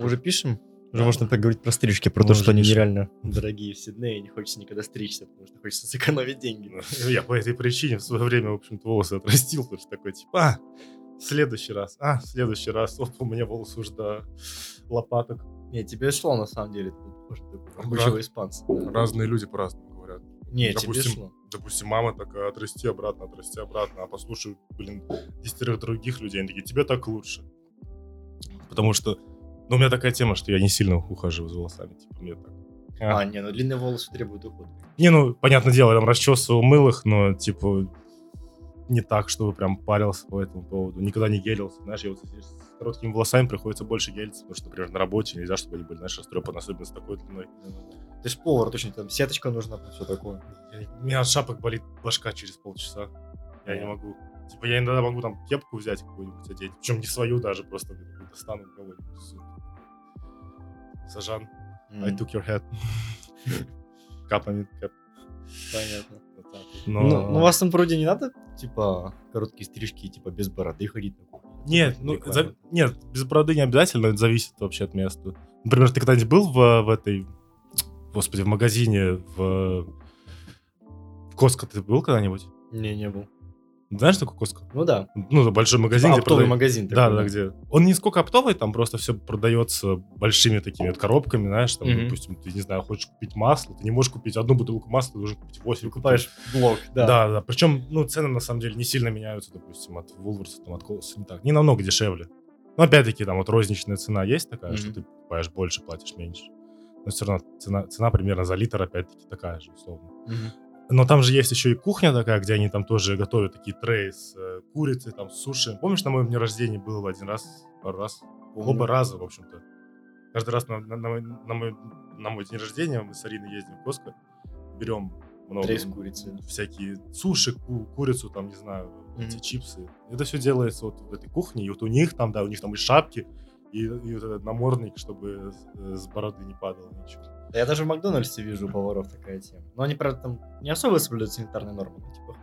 Уже пишем? Уже можно поговорить про стрижки, про то, Можно что они нереально дорогие в Сиднее, не хочется никогда стричься, потому что хочется сэкономить деньги. Ну, Я по этой причине в свое время, в общем-то, волосы отрастил, потому что такой, типа, а, в следующий раз, а, в следующий раз, оп, у меня волосы уже до лопаток. Не, тебе шло на самом деле, ты был похож на такого Раз- испанца. Разные люди по-разному говорят. Не, тебе допустим, шло. допустим, мама такая, отрасти обратно, отрасти обратно, а послушай, блин, десятерых других людей, они такие, тебе так лучше. Потому что, ну, у меня такая тема, что я не сильно ухаживаю за волосами, типа, мне так. А, не, ну длинные волосы требуют ухода. Не, ну, понятное дело, я там расчесывал, мыл их, но, типа, не так, чтобы прям парился по этому поводу. Никогда не гелился. Знаешь, я вот с короткими волосами приходится больше гелиться, потому что, например, на работе нельзя, чтобы они были, знаешь, растрепаны, особенно с такой длиной. Ты ж повар, точно, там сеточка нужна, все такое. У меня от шапок болит башка через полчаса. Я не могу. Типа, я иногда могу там кепку взять какую-нибудь одеть. Причем не свою даже, просто достану кого-нибудь. Сажан, I М, took your head. Капами, кап. Понятно. Вот так вот. Ну, ну, у вас там вроде не надо, типа, короткие стрижки, типа, без бороды ходить на кухню? Нет, Типа, ну, за- нет, без бороды не обязательно, это зависит вообще от места. Например, ты когда-нибудь был в, в этой, господи, в магазине в, в Коско ты был когда-нибудь? Не, не был. Знаешь, что такое Коско? Ну да. Ну, большой магазин, Типа где оптовый прода- магазин. Да, такой, да, где. Он не сколько оптовый, там просто все продается большими такими вот коробками, знаешь, там, Мгм. допустим, ты, не знаю, хочешь купить масло, ты не можешь купить одну бутылку масла, ты должен купить 8. Выкупаешь блок, да. Да, да. Причем, ну, цены на самом деле не сильно меняются, допустим, от Woolworths, там, от Колоса, не так. Не намного дешевле. Но опять-таки, там вот розничная цена есть такая, что Мгм. ты покупаешь больше, платишь меньше. Но все равно цена, цена примерно за литр, опять-таки, такая же, условно. Мгм. Но там же есть еще и кухня такая, где они там тоже готовят такие треи с э, курицей, там, с суши. Помнишь, на моем дне рождения было один раз, пару раз? Помню. Оба раза, в общем-то. Каждый раз на, на- на мой, на мой- на мой день рождения мы с Ариной ездим в Коско, берем много Трей с курицей. всякие суши, ку- курицу, там, не знаю, Мгм. эти чипсы. Это все делается вот в этой кухне, и вот у них там, да, у них там и шапки, и, и вот этот намордник, чтобы с, с бороды не падало ничего. Я даже в Макдональдсе вижу у поваров такая тема. Но они, правда, там не особо соблюдают санитарные нормы. Ну, типа,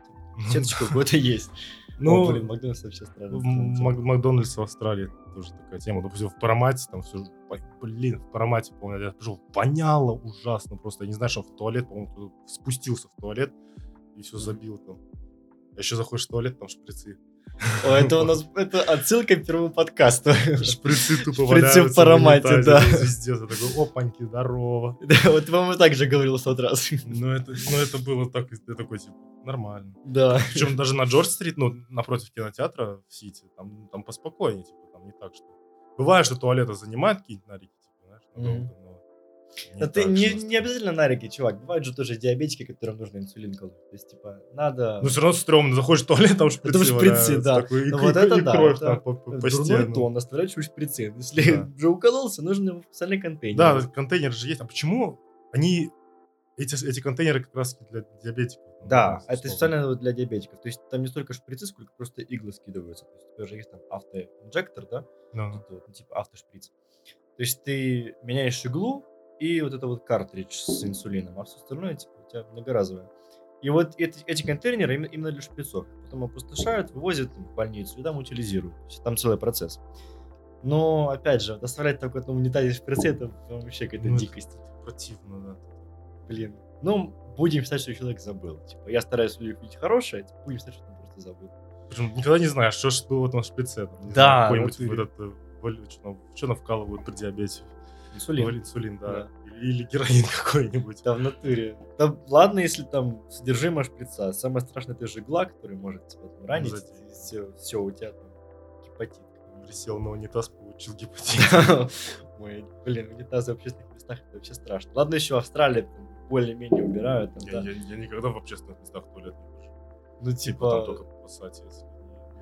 сеточка какой-то есть. Ну, О, блин, Макдональдс вообще странно. в Мак- Макдональдс в Австралии тоже такая тема. Допустим, в Парамате там все, блин, в Парамате, помню, я пришел, воняло ужасно просто. Я не знаю, что в туалет, по-моему, спустился в туалет и все забил там. А еще заходишь в туалет, там шприцы. О, это у нас это отсылка к первому подкасту. Шприцы тупо Шприцы в Парамате, да. Везде, ты такой, опаньки, здорово. Да, Вот, по-моему, так же говорил в тот раз. Ну это, ну, это было так, я такой, типа, нормально. Да. Причем даже на Джордж-стрит, ну, напротив кинотеатра в Сити, там, там поспокойнее, типа, там не так, что... Бывает, что туалеты занимают какие-нибудь нарики, типа, знаешь, надолго, Мгм. Но... Но ты не, жестко. не обязательно нарики, чувак. Бывают же тоже диабетики, которым нужно инсулин колоть. То есть, типа, надо... Ну, все равно стрёмно, заходишь в туалет, там шприцы Там шприцы, да. такой, и, Ну, к- вот и- это и да, кровь это там по, по, Дурной тон, оставлять чуть шприцы. Если Да. уже укололся, нужно в специальный контейнер. Да, контейнер же есть. А почему они... Эти, эти контейнеры как раз для диабетиков. ну, Да, условно. это специально для диабетиков. То есть там не столько шприцы, сколько просто иглы скидываются. То есть тоже есть там автоинжектор, да? Да. Вот, ну, типа автошприц. То есть ты меняешь иглу и вот это вот картридж с инсулином, а все остальное типа у тебя многоразовое. И вот эти, эти контейнеры именно, для шприцов. Потом опустошают, вывозят в больницу и там утилизируют. Там целый процесс. Но, опять же, доставлять так вот на унитазе шприцы, это вообще какая-то Ну, это дикость. Противно, да. Блин. Ну, будем считать, что человек забыл. Типа, я стараюсь видеть хорошее, типа, будем считать, что он просто забыл. Причем никогда не знаешь, что ж было в шприце. там, Да, знаю, Какой-нибудь вот вот этот, э, что там вкалывают при диабете? Инсулин. Инсулин, да. Да. Или, или героин какой-нибудь. Да, в натуре. Да ладно, если там содержимое шприца. Самое страшное это же игла, которая может тебя там ранить. Задеть. Все, все, у тебя там гепатит. Присел на унитаз, получил гепатит. Ой, блин, унитазы в общественных местах это вообще страшно. Ладно, еще Австралия там более-менее убирают. Там, Я, да. я- я никогда в общественных местах в туалет не хожу. Ну, Типа там типа, только поссать, если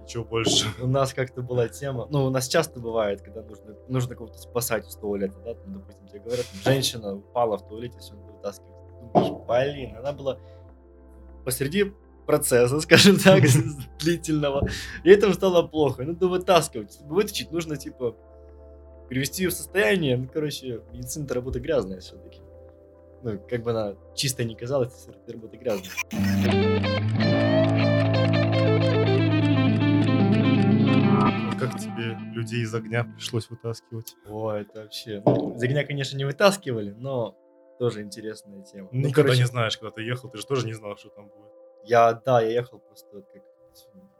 ничего больше. у нас как-то была тема, ну, у нас часто бывает, когда нужно, нужно кого-то спасать из туалета, да, там, допустим, тебе говорят, там, женщина упала в туалете, все надо вытаскивать. Ты Думаешь, блин, она была посреди процесса, скажем так, длительного, и этому стало плохо, надо вытаскивать. Чтобы вытащить, нужно, типа, привести ее в состояние, ну, короче, медицина-то работа грязная все-таки. Ну, как бы она чисто не казалась, работа грязная. Людей из огня пришлось вытаскивать. О, это вообще... Ну, из огня, конечно, не вытаскивали, но тоже интересная тема. Ну, Никогда короче, не знаешь, когда ты ехал, ты же тоже не знал, что там будет. Я, да, я ехал просто как...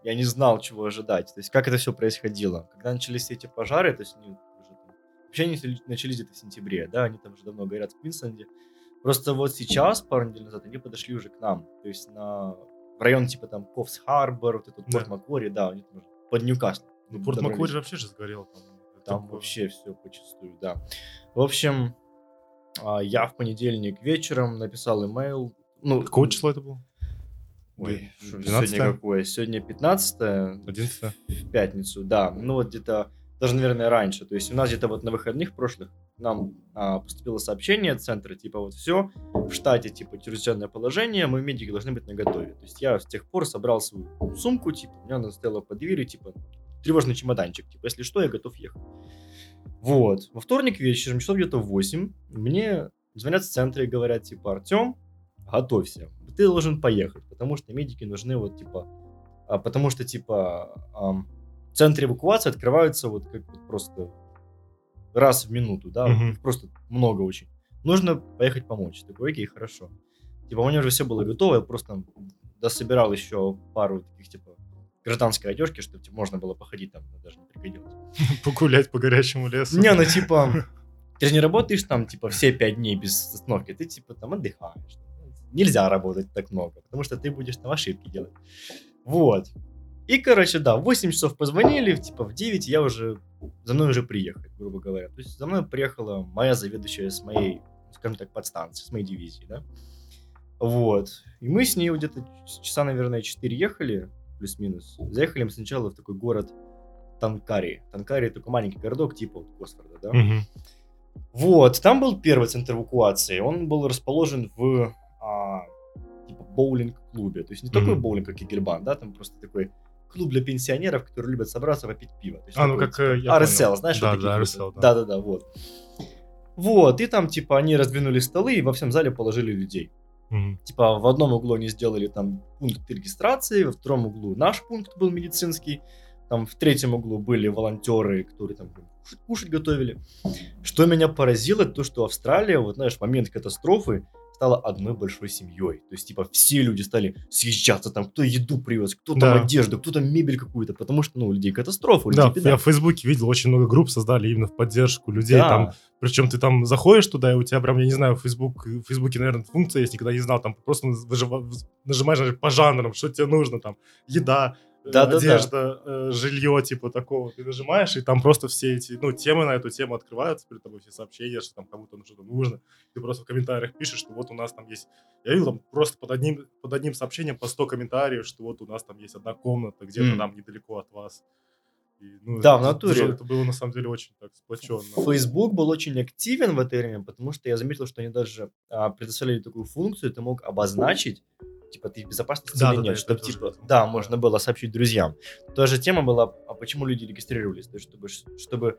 Я не знал, чего ожидать. То есть, как это все происходило. Когда начались эти пожары, то есть, они уже там- вообще они начали- начались где-то в сентябре, да, они там уже давно горят в Квинсленде. Просто вот сейчас, пару недель назад, они подошли уже к нам. То есть, на... в район типа там Ковс Харбор, вот этот Да. Порт Маквари, да, они там уже под Ньюкаслом. Ну, Порт. Маквари вообще же сгорел. Там, Там Такое. вообще все почистую, да. В общем, а, я в понедельник вечером написал имейл. Ну, Какого числа это было? Ой, Ой, что, 12? сегодня какое? Сегодня 15 11 в пятницу, да. Ну вот где-то, даже, наверное, раньше. То есть у нас где-то вот на выходных прошлых нам а, поступило сообщение от центра, типа вот все, в штате, типа, чрезвычайное положение, мы медики должны быть наготове. То есть я с тех пор собрал свою сумку, типа, у меня она стояла под дверью, типа, тревожный чемоданчик, типа, если что, я готов ехать. Вот. Во вторник вечером, часов где-то в 8, мне звонят с центра и говорят, типа, Артем, готовься, ты должен поехать, потому что медики нужны вот, типа, а, потому что, типа, ам, центры эвакуации открываются вот как вот просто раз в минуту, да, Мгм. их просто много очень. Нужно поехать помочь. Такой, окей, хорошо. Типа, у меня уже все было готово, я просто дособирал еще пару таких, типа, гражданской одежки, чтобы типа, можно было походить там, но даже не пригодилось. Погулять по горячему лесу. Не, ну типа, ты же не работаешь там, типа, все пять дней без остановки, ты, типа, там отдыхаешь. Нельзя работать так много, потому что ты будешь там ошибки делать. Вот. И, короче, да, в 8 часов позвонили, типа, в 9 я уже, за мной уже приехали, грубо говоря. То есть за мной приехала моя заведующая с моей, скажем так, подстанции, с моей дивизии, да. Вот. И мы с ней где-то часа, наверное, 4 ехали, плюс-минус. Заехали мы сначала в такой город Танкари. Танкари такой маленький городок, типа вот Госфорда, да. Мгм. Вот, там был первый центр эвакуации. Он был расположен в а, типа боулинг-клубе. То есть не такой Мгм. боулинг, как Игельбан, да, там просто такой клуб для пенсионеров, которые любят собраться попить пиво. То есть А, ну такой, как типа, э, я RSL, понял. знаешь, да, вот такие да? RSL, да. Да-да-да, вот. Вот, и там, типа, они раздвинули столы и во всем зале положили людей. Мгм. Типа, в одном углу они сделали там пункт регистрации, во втором углу наш пункт был медицинский, там в третьем углу были волонтеры, которые там кушать, готовили. Что меня поразило, то, что Австралия, вот знаешь, в момент катастрофы стала одной большой семьей. То есть, типа, все люди стали съезжаться, там, кто еду привез, кто там Да. одежду, кто там мебель какую-то, потому что, ну, у людей катастрофа, у людей Да, беда. я в Фейсбуке видел, очень много групп создали именно в поддержку людей. Да. Там, причем ты там заходишь туда, и у тебя прям, я не знаю, в Facebook, в Фейсбуке, наверное, функция есть, никогда не знал, там просто нажимаешь например, по жанрам, что тебе нужно, там, еда, э, Да-да-да. одежда, э, жилье, типа такого. Ты нажимаешь, и там просто все эти, ну, темы на эту тему открываются, перед тобой все сообщения, что там кому-то что-то нужно. Ты просто в комментариях пишешь, что вот у нас там есть... Я видел там просто под одним, под одним сообщением по 100 комментариев, что вот у нас там есть одна комната где-то М. там недалеко от вас. И, ну, Да, в натуре. Это было на самом деле очень так сплоченно. Facebook был очень активен в это время, потому что я заметил, что они даже а, предоставили такую функцию, ты мог обозначить, типа, ты в безопасности Да, или да, нет, да, чтобы, тоже типа, да, можно было сообщить друзьям. Та же тема была, а почему люди регистрировались, то есть, чтобы, чтобы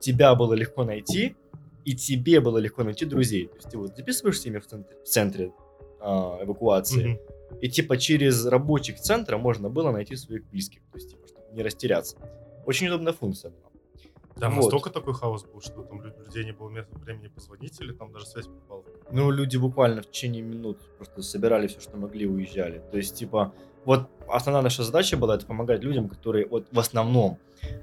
тебя было легко найти, и тебе было легко найти друзей. То есть, ты вот записываешься ими в центре, в центре а, эвакуации, Мгм. и, типа, через рабочих центра можно было найти своих близких, то есть, типа, чтобы не растеряться. Очень удобная функция была. Да, Вот. настолько такой хаос был, что там лю- людей не было места времени позвонить, или там даже связь пропала. Ну, люди буквально в течение минут просто собирали все, что могли, уезжали. То есть, типа, вот основная наша задача была это помогать людям, которые вот в основном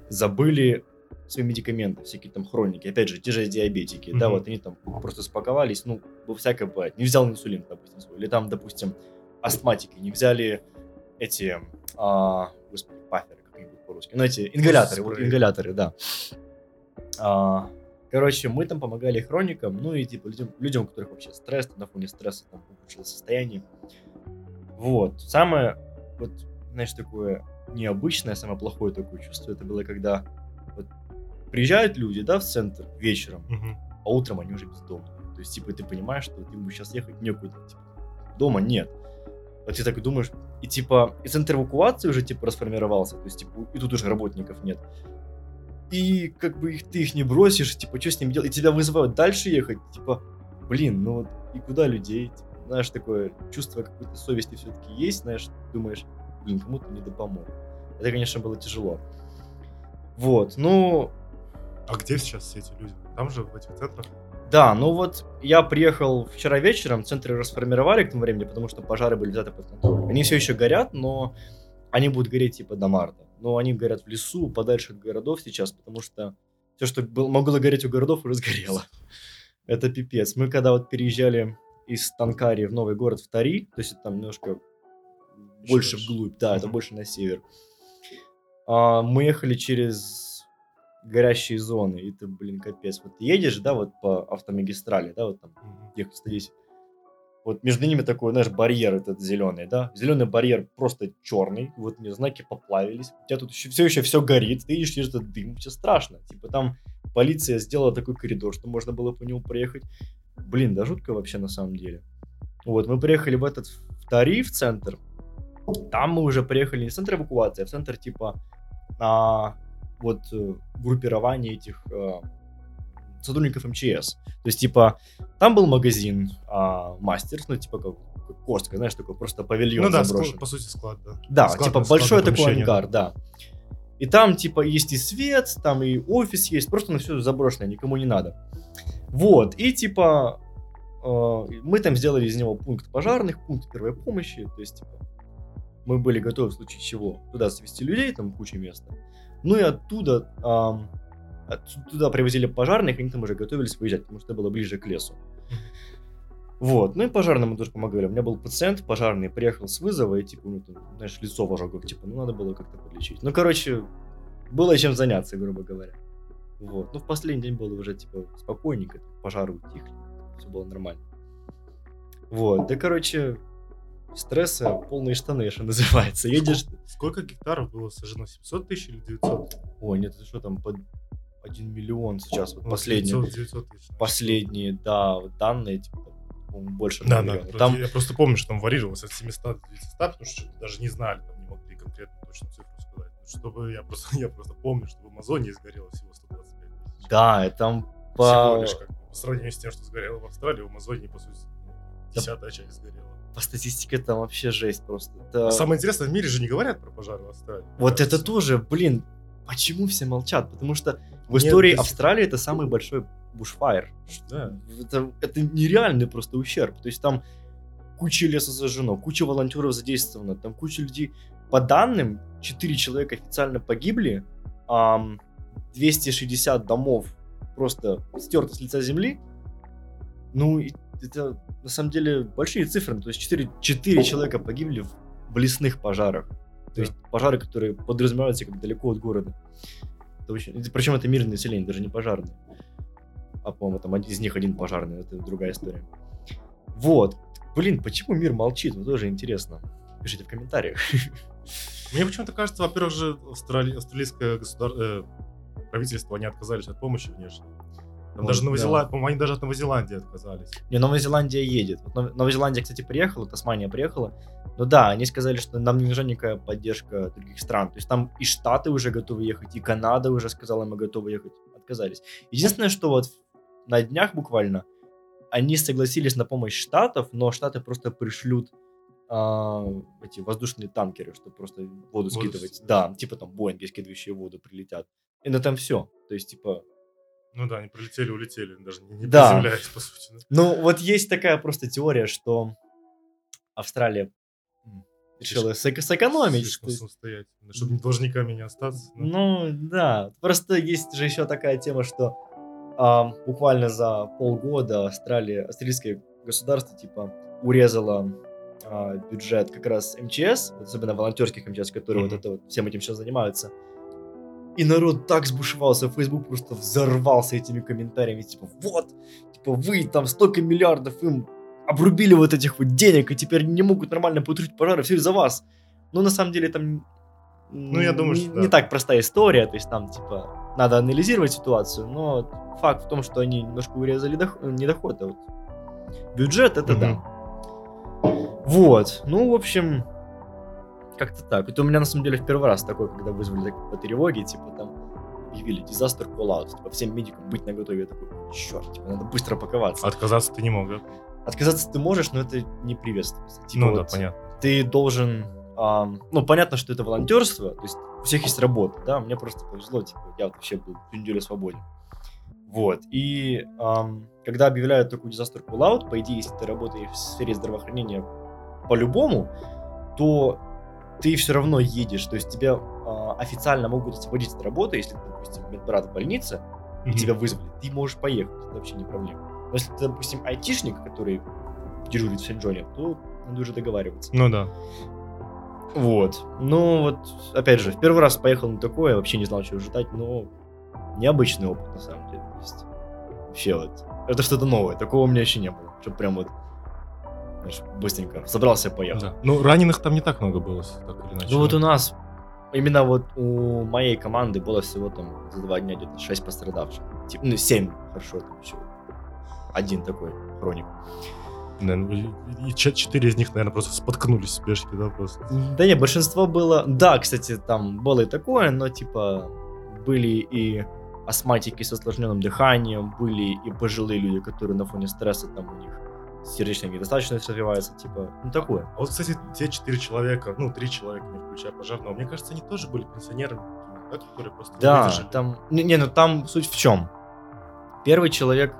забыли свои медикаменты, всякие там хроники, опять же, те же диабетики, да, Мгм. вот они там просто спаковались, ну, всякое бывает, не взял инсулин, допустим, свой, или там, допустим, астматики, не взяли эти, а, господи, паферы, как они будут по-русски, ну, эти ингаляторы, вот ингаляторы, да. А, Короче, мы там помогали хроникам, ну и типа людям, людям, у которых вообще стресс, на фоне стресса там ухудшилось состояние. Вот. Самое, вот, знаешь, такое необычное, самое плохое такое чувство, это было, когда вот, приезжают люди, да, в центр вечером, Мгм. а утром они уже бездомные. То есть, типа, ты понимаешь, что ты будешь сейчас ехать некуда, типа, дома нет. Вот ты так и думаешь, и типа, и центр эвакуации уже, типа, расформировался, то есть, типа, и тут уже работников нет. И как бы их, ты их не бросишь, типа, что с ними делать, и тебя вызывают дальше ехать, типа, блин, ну вот, и куда людей, Типа, знаешь, такое чувство какой-то совести все-таки есть, знаешь, думаешь, блин, кому-то не допомог. Это, конечно, было тяжело. Вот, ну, А где сейчас все эти люди? Там же, в этих центрах? да, ну вот я приехал вчера вечером, центры расформировали к тому времени, потому что пожары были взяты под контроль. Они все еще горят, но они будут гореть типа до марта. Но они горят в лесу, подальше от городов сейчас, потому что все, что был, могло гореть у городов, уже сгорело. Это пипец. Мы когда вот переезжали из Танкари в новый город в Тари, то есть это там немножко больше дальше. вглубь, да, это Мгм. больше на север. А, мы ехали через горящие зоны, и ты, блин, капец. Вот ты едешь, да, вот по автомагистрали, да, вот там, Мгм. ехать 110. Вот между ними такой, знаешь, барьер этот зеленый, да? Зеленый барьер просто черный, вот мне знаки поплавились. У тебя тут еще, все еще все горит, ты видишь этот дым, все страшно. Типа там полиция сделала такой коридор, что можно было по нему проехать. Блин, да жутко вообще на самом деле. Вот, мы приехали в этот в Тари, в центр. Там мы уже приехали не в центр эвакуации, а в центр типа а, вот э, группирования этих э, сотрудников МЧС. То есть, типа, там был магазин а, Мастерс, ну, типа, как, Костка, знаешь, такой просто павильон Ну да, склад- по сути, склад, да. Да, Склад- типа большой такой помещение, ангар, да. И там, типа, есть и свет, там и офис есть, просто на все заброшенное, никому не надо. Вот, и типа, э, мы там сделали из него пункт пожарных, пункт первой помощи, то есть, типа, мы были готовы в случае чего туда свести людей, там куча места. Ну и оттуда, от- туда привозили пожарных, они там уже готовились выезжать, потому что это было ближе к лесу. Вот, ну и пожарным мы тоже помогали. У меня был пациент пожарный, приехал с вызова, и типа, у него там, знаешь, лицо в ожогах, типа, ну надо было как-то подлечить. Ну, короче, было чем заняться, грубо говоря. Вот, ну в последний день было уже, типа, спокойненько, пожары утихли, все было нормально. Вот, да, короче, стресса полные штаны, что называется. Едешь... Сколько гектаров было сожжено? 700 тысяч или 900? Ой, нет, это что там, под 1 миллион сейчас, вот последние, 900, 900 тысяч. последние, да, вот данные, типа, больше Да, да. Там... Я просто помню, что там варьировалось от 700 до 900, потому что даже не знали, там не могли конкретно точную цифру сказать. Ну, Чтобы я просто, я просто помню, что в Амазонии сгорело всего 125 тысяч. да, и там Всего по, лишь как бы, по сравнению с тем, что сгорело в Австралии, в Амазонии, по сути, ну, десятая часть сгорела. по статистике там вообще жесть просто. Это- А Самое интересное, в мире же не говорят про пожары в Австралии. Вот это тоже, блин, почему все молчат? Потому что в Нет, истории сих- Австралии это самый большой бушфайр. Да. Это, это нереальный просто ущерб. То есть там куча леса зажжено, куча волонтеров задействовано, там куча людей. По данным, 4 человека официально погибли, ам, 260 домов просто стерты с лица земли. Ну, это на самом деле большие цифры. То есть 4, 4 человека погибли в, в лесных пожарах. То Да. есть пожары, которые подразумеваются как далеко от города. Это очень- Причем это мирное население, даже не пожарные. А, по-моему, там один- из них один пожарный, это другая история. Вот. Блин, почему мир молчит? Вот тоже интересно. Пишите в комментариях. Мне почему-то кажется, во-первых же, австрали... австралийское государ... э, правительство, они отказались от помощи внешней. Там Вот, даже да. Новозеландия, по-моему, они даже от Новозеландии отказались. Не, Новая Зеландия едет. Вот Нов- Новая Зеландия, кстати, приехала, Тасмания приехала. Но да, они сказали, что нам не нужна никакая поддержка других стран. То есть там и Штаты уже готовы ехать, и Канада уже сказала, мы готовы ехать. Отказались. Единственное, что вот на днях буквально они согласились на помощь Штатов, но Штаты просто пришлют а, эти воздушные танкеры, чтобы просто воду Воду скидывать. Да, типа там Боинги, скидывающие воду, прилетят. И на этом все. То есть, типа, Ну да, они прилетели, улетели, даже не, не Да. приземляясь, по сути. да. Ну, вот есть такая просто теория, что Австралия решила сэк- сэкономить. Слишком самостоятельно, чтобы должниками не остаться. да. Ну, да. Просто есть же еще такая тема, что ам, буквально за полгода Австралия, австралийское государство, типа, урезало а, бюджет как раз МЧС, особенно волонтерских МЧС, которые Мгм. вот это вот всем этим сейчас занимаются. И народ так сбушевался, Facebook просто взорвался этими комментариями, типа, вот, типа, вы там столько миллиардов им обрубили вот этих вот денег, и теперь не могут нормально потушить пожары, все из-за вас. Ну, на самом деле, там Ну, я думаю, не, что да. не так простая история, то есть там, типа, надо анализировать ситуацию, но факт в том, что они немножко урезали дох- не доход, а вот бюджет, это Мгм. да. Вот, ну, в общем, как-то так. Это у меня, на самом деле, в первый раз такое, когда вызвали по тревоге, типа, там, объявили call out, типа, всем медикам быть на готове. Я такой, черт, типа, надо быстро паковаться. Отказаться ты не мог, да? Отказаться ты можешь, но это не приветствуется. Типа, ну да, вот понятно. ты должен... ам, ну, понятно, что это волонтерство, то есть у всех есть работа, да, мне просто повезло, типа, я вот вообще был всю неделю свободен. Вот, и ам, когда объявляют такой disaster call-out, по идее, если ты работаешь в сфере здравоохранения по-любому, то ты все равно едешь, то есть тебя а, официально могут освободить от работы, если допустим, медбрат в больнице, и тебя вызвали, ты можешь поехать, это вообще не проблема. Но если ты, допустим, айтишник, который дежурит в Сен-Джоне, то надо уже договариваться. Ну да. Вот. Ну, вот, опять же, в первый раз поехал на такое, вообще не знал, чего ждать, но необычный опыт, на самом деле. То есть, вообще вот, это что-то новое, такого у меня еще не было. Чтобы прям вот, быстренько собрался и поехал. да. Ну, раненых там не так много было, так или иначе. Ну вот у нас, именно вот у моей команды было всего там за два дня где-то 6 пострадавших. Типа, ну, 7, хорошо, там еще один такой хроник. Ну, и и чет- четыре из них, наверное, просто споткнулись в спешке, да, просто. Да не, большинство было... Да, кстати, там было и такое, но типа были и астматики с осложненным дыханием, были и пожилые люди, которые на фоне стресса там у них сердечная недостаточность развивается, типа, ну такое. А вот, кстати, те четыре человека, ну, три человека, не включая пожарного, мне кажется, они тоже были пенсионерами, да, которые просто Да, выдержали. там... Не, не, ну там суть в чем? Первый человек...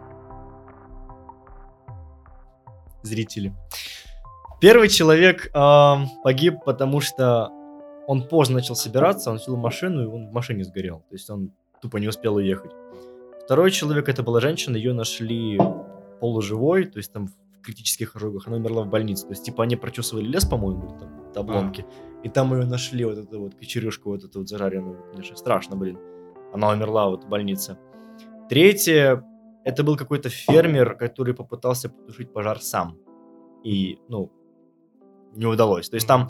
Зрители. Первый человек ам, погиб, потому что он поздно начал собираться, он сел в машину, и он в машине сгорел. То есть он тупо не успел уехать. Второй человек, это была женщина, ее нашли полуживой, то есть там критических ожогах, она умерла в больнице. То есть, типа, они прочесывали лес, по-моему, там вот обломки, и там ее нашли, вот эту вот кочерюшку, вот эту вот зажаренную. Конечно, страшно, блин. Она умерла вот в больнице. Третье, это был какой-то фермер, который попытался потушить пожар сам. И, ну, не удалось. То есть там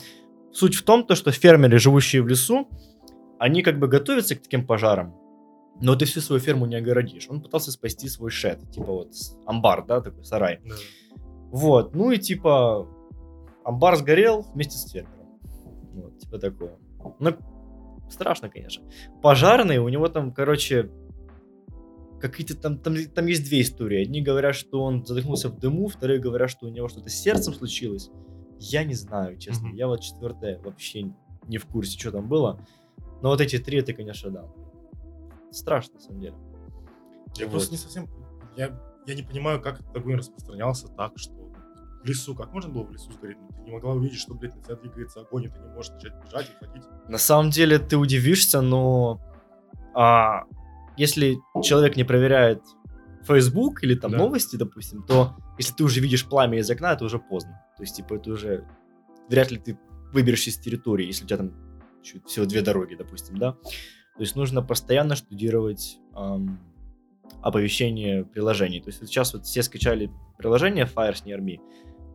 суть в том, то, что фермеры, живущие в лесу, они как бы готовятся к таким пожарам, но ты всю свою ферму не огородишь. Он пытался спасти свой шед, типа вот амбар, да, такой сарай. Да. Вот, ну и типа амбар сгорел вместе с фермером. Вот, типа такое. Ну, страшно, конечно. Пожарный, у него там, короче, какие-то там, там, там есть две истории. Одни говорят, что он задохнулся в дыму, вторые говорят, что у него что-то с сердцем случилось. Я не знаю, честно. Мгм. Я вот четвертое вообще не в курсе, что там было. Но вот эти три, это, конечно, да. Страшно, на самом деле. Я Вот. просто не совсем... Я, я не понимаю, как этот огонь распространялся так, что в лесу, как можно было в лесу сгореть? Ну, ты не могла увидеть, что, блядь, на тебя двигается огонь, и ты не можешь начать бежать и ходить. На самом деле ты удивишься, но а, если человек не проверяет Facebook или там Да. новости, допустим, то если ты уже видишь пламя из окна, это уже поздно. То есть, типа, это уже вряд ли ты выберешься из территории, если у тебя там всего две дороги, допустим, да. То есть нужно постоянно штудировать ам, оповещение приложений. То есть вот сейчас вот все скачали приложение Fires Near Me,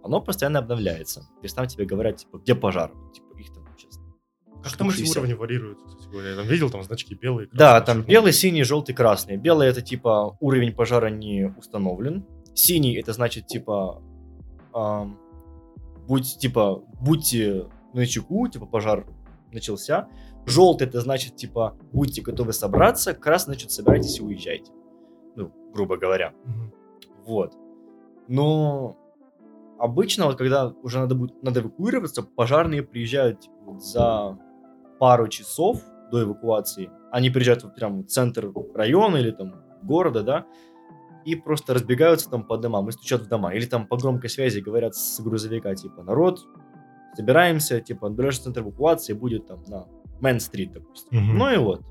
оно постоянно обновляется. То есть там тебе говорят, типа, где пожар? Типа, их там сейчас Как там эти 60. уровни вариируются, кстати говоря? Я там видел там значки белые, Да, красные, там черные. белый, синий, желтый, красный. Белый это типа уровень пожара не установлен. Синий это значит типа ам, будь типа будьте на чеку, типа пожар начался. Желтый это значит типа будьте готовы собраться. Красный значит собирайтесь и уезжайте. Ну, грубо говоря. Мгм. Вот. Но обычно, вот когда уже надо будет надо эвакуироваться, пожарные приезжают типа, вот за пару часов до эвакуации. Они приезжают вот прям в центр района или там города, да, и просто разбегаются там по домам и стучат в дома. Или там по громкой связи говорят с грузовика, типа, народ, собираемся, типа, ближайший центр эвакуации будет там на Мэн-стрит, допустим. Мгм. Ну и вот.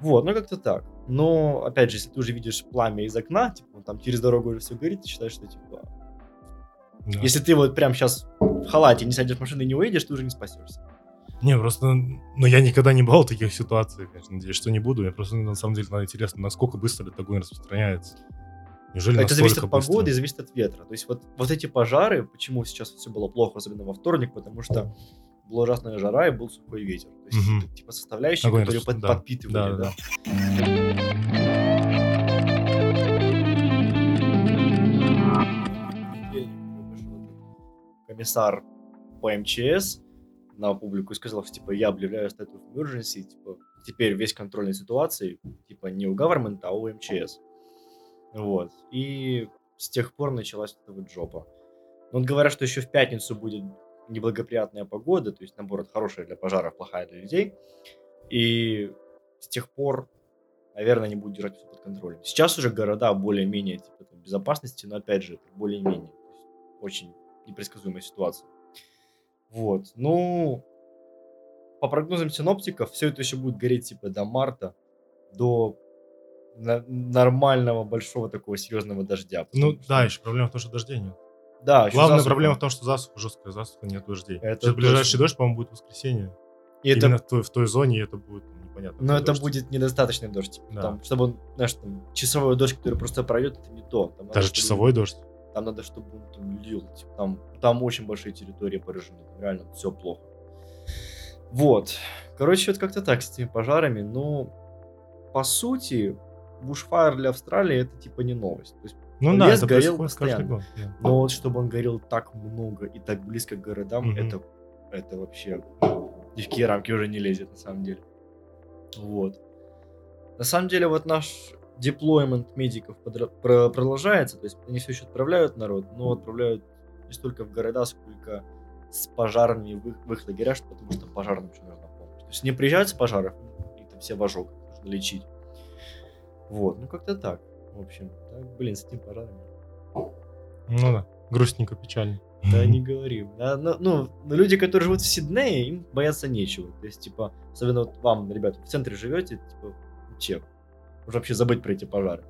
Вот, ну как-то так. Но, опять же, если ты уже видишь пламя из окна, типа, там через дорогу уже все горит, ты считаешь, что, типа, Да. если ты вот прям сейчас в халате не сядешь в машину и не уедешь, ты уже не спасешься. Не, просто, ну, я никогда не бывал в таких ситуациях, конечно, надеюсь, что не буду. Мне просто, на самом деле, надо интересно, насколько быстро этот огонь распространяется. Неужели Это зависит от погоды и быстро? зависит от ветра. То есть вот, вот эти пожары, почему сейчас все было плохо, особенно во вторник, потому что была ужасная жара и был сухой ветер. То есть это типа составляющие, Огонь которые рас- под- да. подпитывали. Да, Да, да. Комиссар по МЧС на публику и сказал, что типа я объявляю of emergency, типа теперь весь контроль над ситуацией, типа не у government, а у МЧС. Вот. И с тех пор началась эта вот жопа. Но вот говорят, что еще в пятницу будет неблагоприятная погода, то есть, наоборот, хорошая для пожаров, плохая для людей. И с тех пор, наверное, они будут держать все под контролем. Сейчас уже города более-менее типа, безопасности, но опять же, более-менее. Очень непредсказуемая ситуация. Вот. Ну, по прогнозам синоптиков, все это еще будет гореть типа до марта, до нормального, большого такого серьезного дождя. Ну что- да, еще проблема в том, что дождей нет. да, Главная засуха. проблема в том, что засуха, жесткая засуха, нет дождей. Это Сейчас ближайший дождь, по-моему, будет в воскресенье. И это Именно в той, в той зоне это будет непонятно. Но это дождь. будет недостаточный дождь. типа, Да. там, чтобы он, знаешь, там, часовой дождь, который просто пройдет, это не то. Там Даже часовой дождь. Там надо, чтобы он там лил. типа, там, там очень большие территории поражены. Реально все плохо. Вот. Короче, вот как-то так с этими пожарами. Ну, по сути, бушфайр для Австралии это типа не новость. То есть, Ну да, лес это горел постоянно. год. да. но вот чтобы он горел так много и так близко к городам, Мгм. это, это вообще ни в какие рамки уже не лезет, на самом деле. Вот. На самом деле, вот наш деплоймент медиков подра- про- продолжается, то есть они все еще отправляют народ, но отправляют не столько в города, сколько с пожарными в их, в их лагеря, что- потому что пожарным еще нужна помощь. То есть не приезжают с пожаров, и там все в ожогах, нужно лечить. Вот, ну как-то так. В общем, да, блин, с этим пожарами. Ну да, грустненько, печально. Да, не говори. Да, ну, ну, люди, которые живут в Сиднее, им бояться нечего. То есть, типа, особенно вот вам, ребята, в центре живете, типа, че? Уже вообще забыть про эти пожары.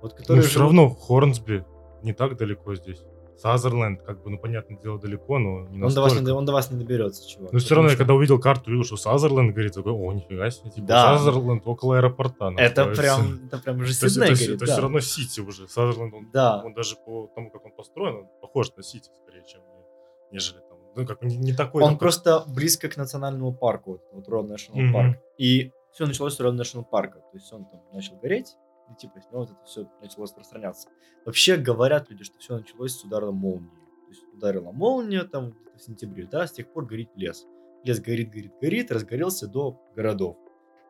Вот Но которые все живут- равно Хорнсби не так далеко здесь. Сазерленд, как бы, ну, понятное дело, далеко, но не он, до вас настолько. не, он до вас не доберется, чувак. Но все потому равно, я что когда увидел карту, увидел, что Сазерленд, говорит, такой, о, нифига себе, типа, Да. Сазерленд около аэропорта Это находится». прям, это прям уже Сидней, это, говорит, это да. все равно Сити уже. Сазерленд, он, Да. он даже по тому, как он построен, он похож на Сити скорее, чем не- нежели там. Ну, как не, не такой. Он там, как- просто близко к национальному парку, вот, Royal National Мгм. Park. И все началось с Royal National парка. То есть он там начал гореть, и типа с него вот это все начало распространяться. Вообще говорят люди, что все началось с удара молнии. То есть ударила молния там в сентябре, да, с тех пор горит лес. Лес горит, горит, горит, разгорелся до городов.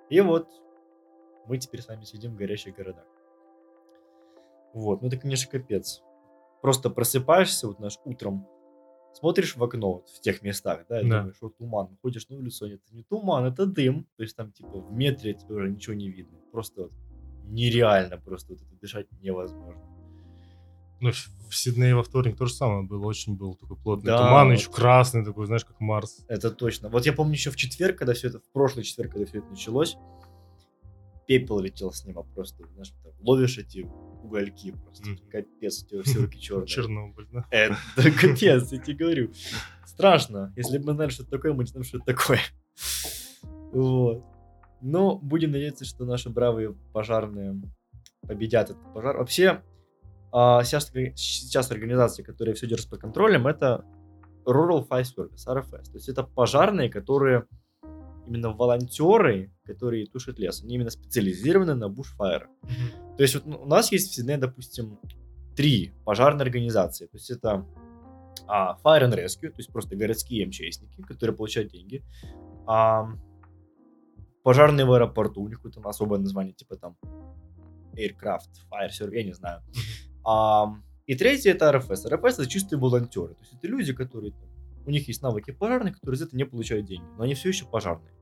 И вот мы теперь с вами сидим в горящих городах. Вот, ну это, конечно, капец. Просто просыпаешься вот наш утром, смотришь в окно вот в тех местах, да, и Да. думаешь, вот туман, ходишь на улицу, а нет, это не туман, это дым. То есть там типа в метре тебе уже ничего не видно. Просто вот нереально, просто вот это дышать невозможно. Ну, в в Сиднее во вторник то же самое было. Очень был такой плотный Да, туман, вот. еще красный такой, знаешь, как Марс. Это точно. Вот я помню еще в четверг, когда все это, в прошлый четверг, когда все это началось, пепел летел с неба просто, знаешь, там, ловишь эти угольки просто. Мгм. Капец, у тебя все руки черные. Чернобыль, да? Это капец, я тебе говорю. Страшно. Если бы мы знали, что это такое, мы не знаем, что это такое. Вот. Но будем надеяться, что наши бравые пожарные победят этот пожар. Вообще, а, сейчас, сейчас организация, которая все держит под контролем, это Rural Fire Service, RFS. То есть это пожарные, которые именно волонтеры, которые тушат лес. Они именно специализированы на бушфайрах. То есть вот ну, у нас есть в Сиднее, допустим, три пожарные организации. То есть это а, Fire and Rescue, то есть просто городские МЧСники, которые получают деньги. А, пожарные в аэропорту, у них какое-то особое название, типа там Aircraft, Fire Service, я не знаю. А, и третье это РФС. РФС это чистые волонтеры. То есть это люди, которые у них есть навыки пожарных, которые за это не получают деньги, но они все еще пожарные.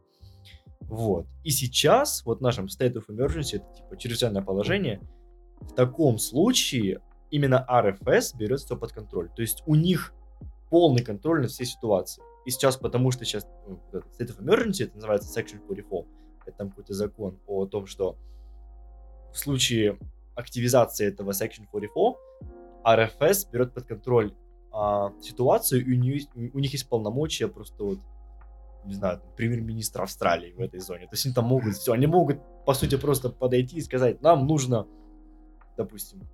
Вот. И сейчас, вот в нашем State of Emergency, это типа чрезвычайное положение, в таком случае именно РФС берет все под контроль. То есть у них полный контроль над всей ситуацией. И сейчас, потому что сейчас ну, State of Emergency, это называется Section 44, это там какой-то закон о том, что в случае активизации этого Section 44 РФС берет под контроль а, ситуацию, и у, нее, у них есть полномочия просто вот не знаю, там, премьер-министра Австралии в этой зоне. То есть они там могут все, они могут, по сути, просто подойти и сказать, нам нужно, допустим,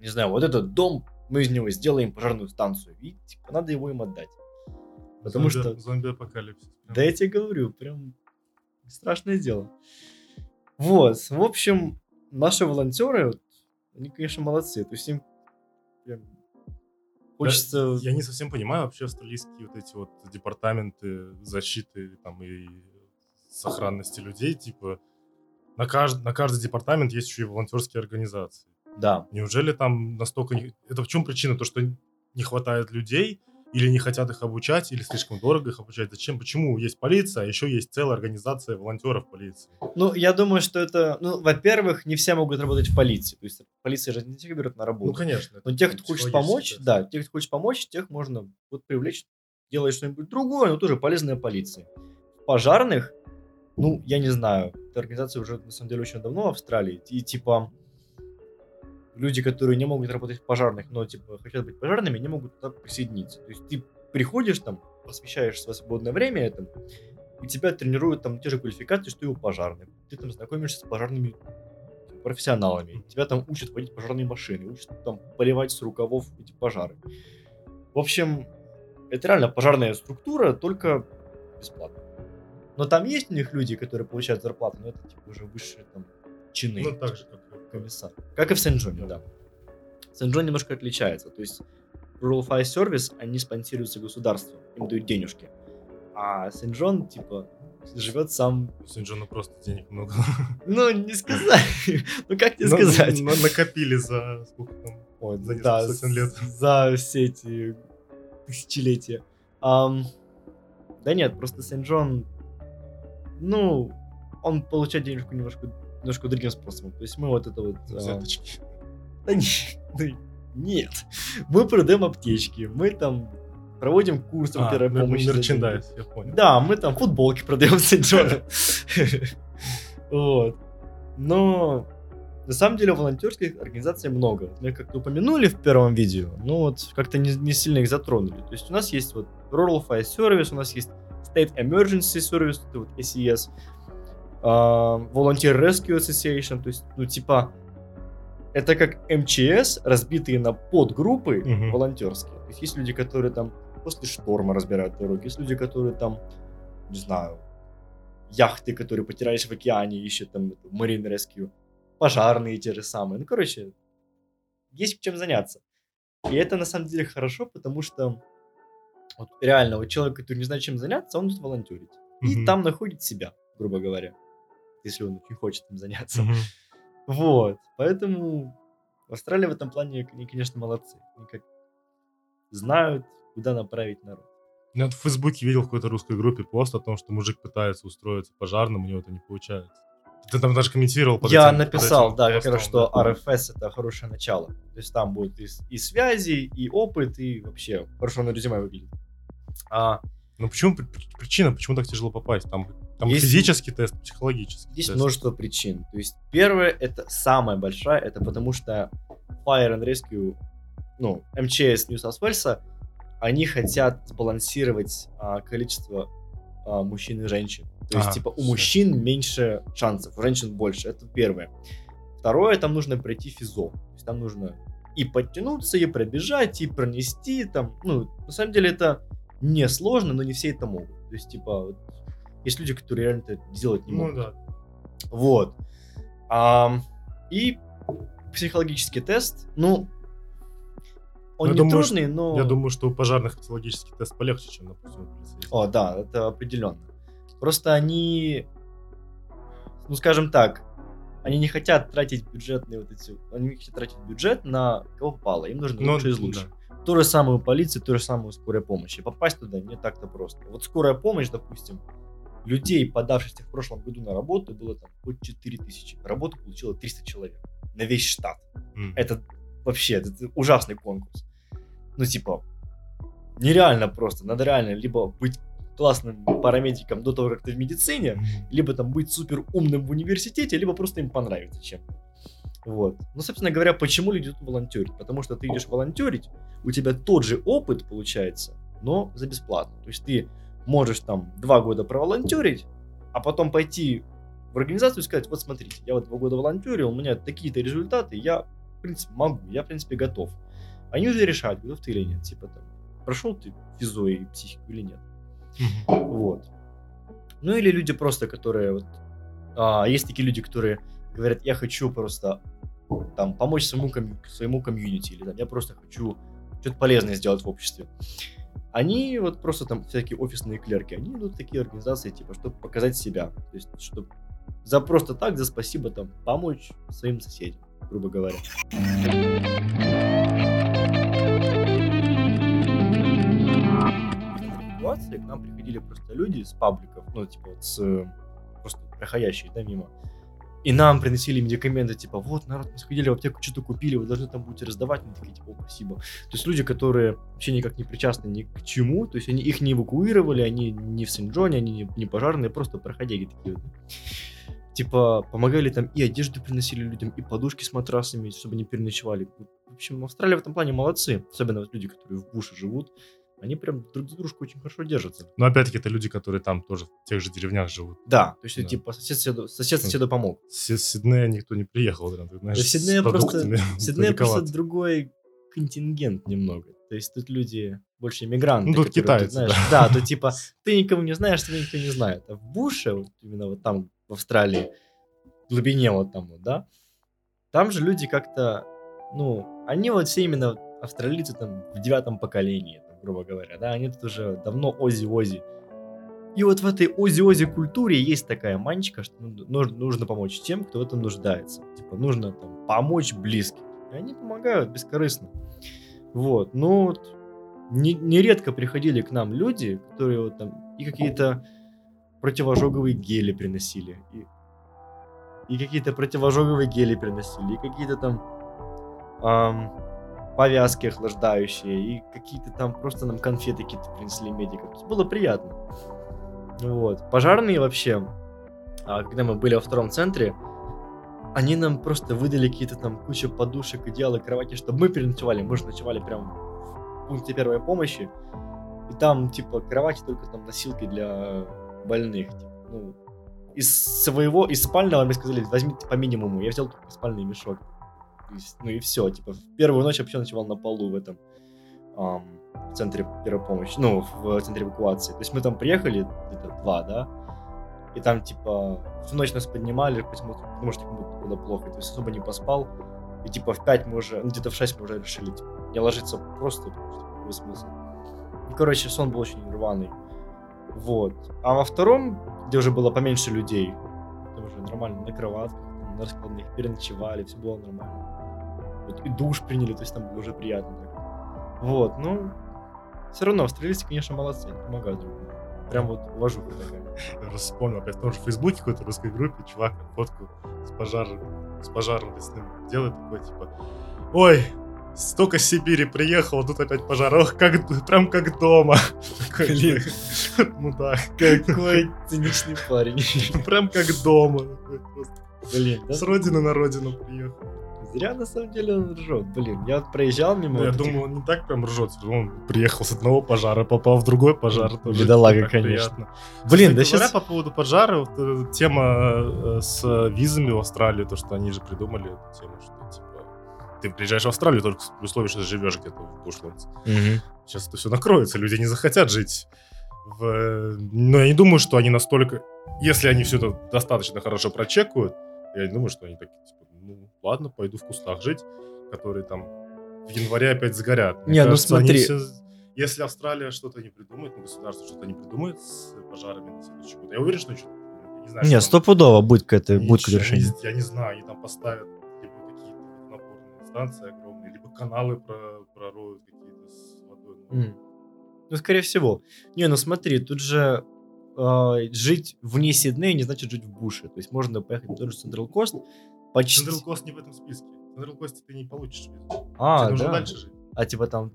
не знаю, вот этот дом, мы из него сделаем пожарную станцию. И, типа, надо его им отдать. Потому Зомби- что, Зомби-апокалипсис. да я тебе говорю, прям страшное дело. Вот, в общем, наши волонтеры, вот, они, конечно, молодцы. То есть им прям хочется... Я не совсем понимаю вообще австралийские вот эти вот департаменты защиты там и сохранности людей, типа на, кажд... на каждый департамент есть еще и волонтерские организации. Да, Неужели там настолько... Это в чем причина? То, что не хватает людей? Или не хотят их обучать, или слишком дорого их обучать. Зачем? Почему есть полиция, а еще есть целая организация волонтеров полиции? Ну, я думаю, что это, ну, во-первых, не все могут работать в полиции. То есть полиция же не всех берет на работу. Ну, конечно. Но тех, кто хочет помочь, да, тех, кто хочет помочь, тех можно вот привлечь, делать что-нибудь другое, но тоже полезное полиции. Пожарных, ну, я не знаю, эта организация уже, на самом деле, очень давно в Австралии, и, типа, люди, которые не могут работать в пожарных, но, типа, хотят быть пожарными, не могут туда присоединиться. То есть ты приходишь там, посвящаешь свое свободное время этому, и тебя тренируют там те же квалификации, что и у пожарных. Ты там знакомишься с пожарными профессионалами, тебя там учат водить пожарные машины, учат там поливать с рукавов эти пожары. В общем, это реально пожарная структура, только бесплатно. Но там есть у них люди, которые получают зарплату, но это типа уже высшие там чины. Ну, так же, как комиссар. Как и в Сен-Джоне, да. Сен-Джон немножко отличается. То есть Rural Fire Service, они спонсируются государством, им дают денежки. А Сен-Джон, типа, живет сам... У Сен-Джона просто денег много. Ну, не сказать. Ну, как тебе На- сказать? на- Накопили за сколько там? Ой, за да, сотен лет. За все эти тысячелетия. Ам, да нет, просто Сен-Джон, ну, он получает денежку немножко, немножко другим способом. То есть мы вот это вот... а, Взяточки. Да не- нет. Мы продаем аптечки, мы там проводим курсы по А, первой помощи. мерчендайз, я понял. Да, мы там футболки продаем с. Вот. Но на самом деле волонтерских организаций много. Мы как-то упомянули в первом видео, но вот как-то не, не сильно их затронули. То есть у нас есть вот Rural Fire Service, у нас есть State Emergency Service, это вот SES, а, Volunteer Rescue Association, то есть, ну, типа, это как МЧС, разбитые на подгруппы Мгм. волонтерские. То есть есть люди, которые там после шторма разбирают дороги, есть люди, которые там, не знаю, яхты, которые потерялись в океане, ищут там Marine Rescue, пожарные те же самые. Ну, короче, есть чем заняться. И это на самом деле хорошо, потому что вот реально, вот человек, который не знает, чем заняться, он будет волонтерить. И Мгм. там находит себя, грубо говоря, если он очень хочет им заняться. Мгм. Вот. Поэтому в Австралии в этом плане они, конечно, молодцы. Они как знают, куда направить народ. Я в Фейсбуке видел в какой-то русской группе пост о том, что мужик пытается устроиться пожарным, у него это не получается. Ты там даже комментировал под Я этим- под написал, этим да, как раз, что да. RFS это хорошее начало. То есть там будет и, и связи, и опыт, и вообще хорошо на резюме выглядит. А, Ну почему при- при- причина, почему так тяжело попасть? Там, там Есть- физический тест, психологический Есть тест. множество причин. То есть первое, это самая большая, это потому что Fire and Rescue, ну, МЧС Нью Саус Уэльса, они хотят сбалансировать а, количество а, мужчин и женщин. То есть, Ага, типа, у всё. мужчин меньше шансов, у женщин больше. Это первое. Второе, там нужно пройти физо. То есть там нужно и подтянуться, и пробежать, и пронести там. Ну, на самом деле это не сложно, но не все это могут. То есть, типа, вот, есть люди, которые реально это делать не Ну могут. да. Вот. Ам, и психологический тест, ну, он Ну, я не думаю, трудный, но... Я думаю, что у пожарных психологический тест полегче, чем, допустим, у полицейских. О, да, это определенно. Просто они, ну, скажем так, они не хотят тратить бюджетные вот эти... Они не хотят тратить бюджет на кого попало. Им нужно Ну, лучше из да. лучших. То же самое у полиции, то же самое у скорой помощи. Попасть туда не так-то просто. Вот скорая помощь, допустим, людей, подавшихся в прошлом году на работу, было там хоть 4 тысячи. Работу получило 300 человек на весь штат. М. Это вообще это ужасный конкурс. Ну, типа, нереально просто. Надо реально либо быть классным парамедиком до того, как ты в медицине, Мгм. либо там быть супер умным в университете, либо просто им понравится чем-то. Вот. Ну, собственно говоря, почему люди идут волонтерить? Потому что ты идешь волонтерить, у тебя тот же опыт получается, но за бесплатно. То есть ты можешь там два года проволонтерить, а потом пойти в организацию и сказать, вот смотрите, я вот два года волонтерил, у меня такие-то результаты, я, в принципе, могу, я, в принципе, готов. Они уже решают, готов ты или нет. Типа там, прошел ты физо и психику или нет. Вот. Ну или люди просто, которые вот... а, есть такие люди, которые говорят, я хочу просто там помочь своему, ком- своему комьюнити, или там, я просто хочу что-то полезное сделать в обществе. Они вот просто там всякие офисные клерки, они идут в такие организации, типа, чтобы показать себя. То есть, чтобы за просто так, за спасибо там помочь своим соседям, грубо говоря. эвакуации к нам приходили просто люди с пабликов, ну, типа, вот с э, просто проходящие, да, мимо. И нам приносили медикаменты, типа, вот, народ, мы сходили в аптеку, что-то купили, вы должны там будете раздавать. Мы такие, типа, «О, спасибо. То есть люди, которые вообще никак не причастны ни к чему, то есть они их не эвакуировали, они не в Сен-Джоне, они не, не пожарные, просто проходили такие вот. Типа, помогали там и одежду приносили людям, и подушки с матрасами, чтобы не переночевали. В общем, Австралия в этом плане молодцы. Особенно вот люди, которые в буше живут. Они прям друг за дружку очень хорошо держатся. Но опять-таки это люди, которые там тоже в тех же деревнях живут. Да, то есть, Да. типа, сосед соседу, сосед соседу помог. С Сиднея никто не приехал, прям, ты знаешь, Да, Сиднея с просто-. Сидней просто другой контингент немного. То есть тут люди больше иммигранты. Ну, тут китайцы, знаешь, да. то типа ты никого не знаешь, тебя никто не знает. А в Буше, вот именно вот там, в Австралии, в глубине вот там вот, да, там же люди как-то, ну, они вот все именно австралийцы там в девятом поколении, грубо говоря, да, они тут уже давно ози-ози. И вот в этой ози-ози культуре есть такая манчика, что ну, нужно, нужно помочь тем, кто в этом нуждается. Типа нужно там помочь близким. И они помогают бескорыстно. Вот, ну вот не- нередко приходили к нам люди, которые вот там и какие-то противожоговые гели приносили, и, и какие-то противожоговые гели приносили, и какие-то там ам, повязки охлаждающие, и какие-то там просто нам конфеты какие-то принесли медикам. Было приятно. Вот. Пожарные вообще, а, когда мы были во втором центре, они нам просто выдали какие-то там кучу подушек, одеял кровати, чтобы мы переночевали. Мы же ночевали прям в пункте первой помощи. И там, типа, кровати только там носилки для больных. типа, ну, из своего, из спального мне сказали, возьмите по минимуму. Я взял только спальный мешок. Ну и все. Типа, в первую ночь я вообще ночевал на полу в этом ам, в центре первой помощи, ну, в центре эвакуации. То есть мы там приехали, где-то два, да, и там, типа, всю ночь нас поднимали, потому, что кому-то было плохо, то есть особо не поспал. И, типа, в 5 мы уже, ну, где-то в 6 мы уже решили, типа, не ложиться просто, потому что какой короче, сон был очень рваный. Вот. А во втором, где уже было поменьше людей, там уже нормально на кроватках, на раскладных, переночевали, все было нормально. И душ приняли, то есть там было уже приятно. так. Вот, ну, все равно австралийцы, конечно, молодцы, помогают друг другу. Прям вот уважуха такая. Я просто вспомнил, опять в том же Фейсбуке какой-то русской группе чувак фотку с пожаром, с пожаром лесным делает такой, типа, ой, столько Сибири приехал, тут опять пожар, ох, как, прям как дома. Блин. Ну да, Какой циничный парень. прям как дома. Блин, да? С родины на родину приехал. Зря на самом деле он ржет. Блин, я вот проезжал мимо. Ну, я вот этих- думаю, он не так прям ржет. Он приехал с одного пожара, попал в другой пожар. тоже Бедолага, конечно. приятно. Блин, да Кстати говоря, сейчас... по поводу пожара, вот, э, тема э, с визами в Австралию, то, что они же придумали эту тему, что типа ты приезжаешь в Австралию только при условии, что ты живешь где-то в Бушландс. Сейчас это все накроется, люди не захотят жить. В... Но я не думаю, что они настолько... Если они все это достаточно хорошо прочекают, я не думаю, что они такие, типа, ладно, пойду в кустах жить, которые там в январе опять сгорят. Мне Не, ну кажется, они смотри. все- Если Австралия что-то не придумает, ну, государство что-то не придумает с пожарами на следующий год, я уверен, что что-то не знаю, Не, что там- стопудово будет какое-то будет они- решение. Я не знаю, они там поставят либо какие-то напорные станции огромные, либо каналы про- пророют какие-то с водой. Ну, М. Ну, скорее всего. Не, ну смотри, тут же э, жить вне Сиднея не значит жить в буше. То есть можно поехать на тот же Централ Кост, почти... Централ Кост не в этом списке. Central Coast е ты не получишь. А, Тебе нужно да? дальше жить. А типа там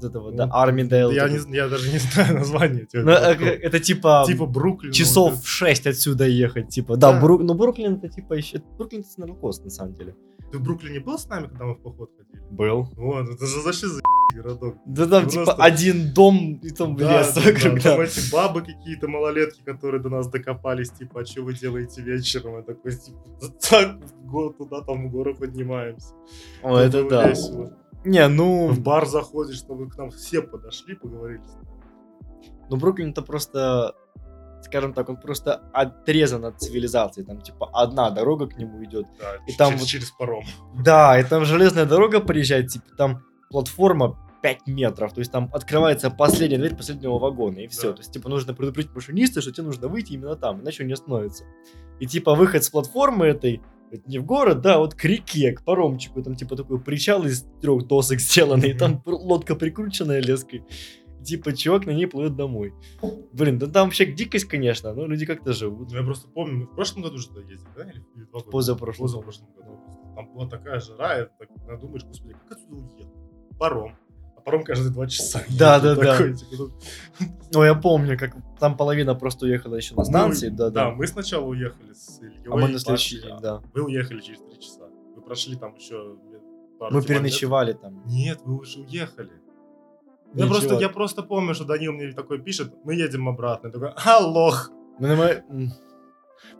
вот это вот, да, Ну, Армидейл. Я, не, я даже не знаю название. этих Ну, э, городков. это типа, типа Бруклин. часов в 6 отсюда ехать, типа. Да, Да. Брук- ну Бруклин это типа еще... Бруклин это Central Coast, на самом деле. Ты в Бруклине был с нами, когда мы в поход ходили? Был. Вот, это же вообще за городок. Да там типа просто- один дом и там Да, лес да, вокруг, там да. эти бабы какие-то малолетки, которые до нас докопались, типа, а что вы делаете вечером? Я такой, типа, «Да так, туда там в горы поднимаемся. О, это было да. весело. Не, ну... В бар заходишь, чтобы к нам все подошли, поговорили. Ну, Бруклин это просто, скажем так, он просто отрезан от цивилизации. Там, типа, одна дорога к нему идет. Да, И ч- там через, через паром. Да, и там железная дорога проезжает, типа, там платформа 5 метров. То есть там открывается последняя дверь последнего вагона, и все. Да. То есть, типа, нужно предупредить машиниста, что тебе нужно выйти именно там, иначе он не остановится. И, типа, выход с платформы этой, это не в город, да, а вот к реке, к паромчику. Там, типа, такой причал из трех досок сделанный, и там лодка прикрученная леской. Типа, чувак на ней плывет домой. Блин, да там вообще дикость, конечно, но люди как-то живут. Ну, я просто помню, мы в прошлом году же туда ездили, да? Или, или два года? Позапрошлом. Позапрошлом году. Там была такая жара, и так надумаешь, господи, как отсюда уехал? Паром. Паром каждые два часа. Да, да, да. такой, типа, ну, я помню, как там половина просто уехала еще на станции, мы- да, да. мы сначала уехали с Ильей. А мы на следующий день, да. Вы уехали через три часа. Вы прошли там еще пару Мы километров. переночевали там. Нет, вы уже уехали. Я просто, я просто помню, что Данил мне такой пишет, мы едем обратно. Я такой, а, лох. Ну, на мо- м,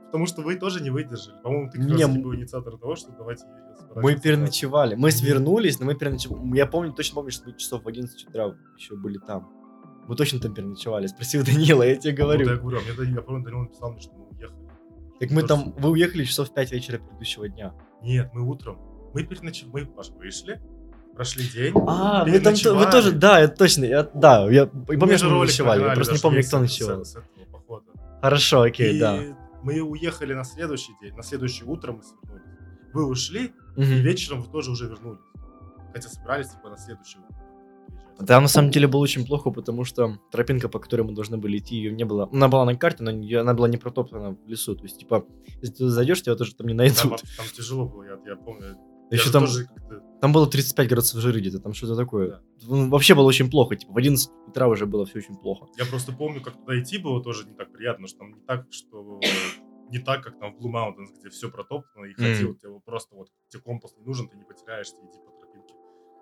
Потому что вы тоже не выдержали. По-моему, ты как Не, раз м- был инициатор того, что давайте Мы переночевали. Мы свернулись, но мы переночевали. Я помню, точно помню, что мы часов в 11 утра еще были там. Мы точно там переночевали. Спроси у Данила, я тебе говорю. Вот я говорю, а мне я помню, Данил написал мне, что мы уехали. Так мы там, вы уехали часов в 5 вечера предыдущего дня. Нет, мы утром. Мы переночевали, мы, Паш, вышли, прошли день. А, вы там, вы тоже, да, это точно, я, да, я помню, Мы что мы ночевали, я просто не помню, кто ночевал. Хорошо, окей, и да. Мы уехали на следующий день, на следующее утро мы свернулись. Вы ушли, и Мгм. вечером вы тоже уже вернулись. Хотя собирались типа на следующее утро. Там на самом деле было очень плохо, потому что тропинка, по которой мы должны были идти, ее не было. Она была на карте, но она была не протоптана в лесу. То есть, типа, если ты зайдешь, тебя тоже там не найдут. Там, там тяжело было, я, я помню. Еще там, тоже там было 35 градусов жиры где-то, там что-то такое. Да. Ну, Вообще было очень плохо. Типа, в 11 утра уже было все очень плохо. Я просто помню, как туда идти было тоже не так приятно, что там не так, что не так, как там в Blue Mountains, где все протоптано и ходил, Мгм. тебе вот просто вот тебе компас не нужен, ты не потеряешься, иди по тропинке.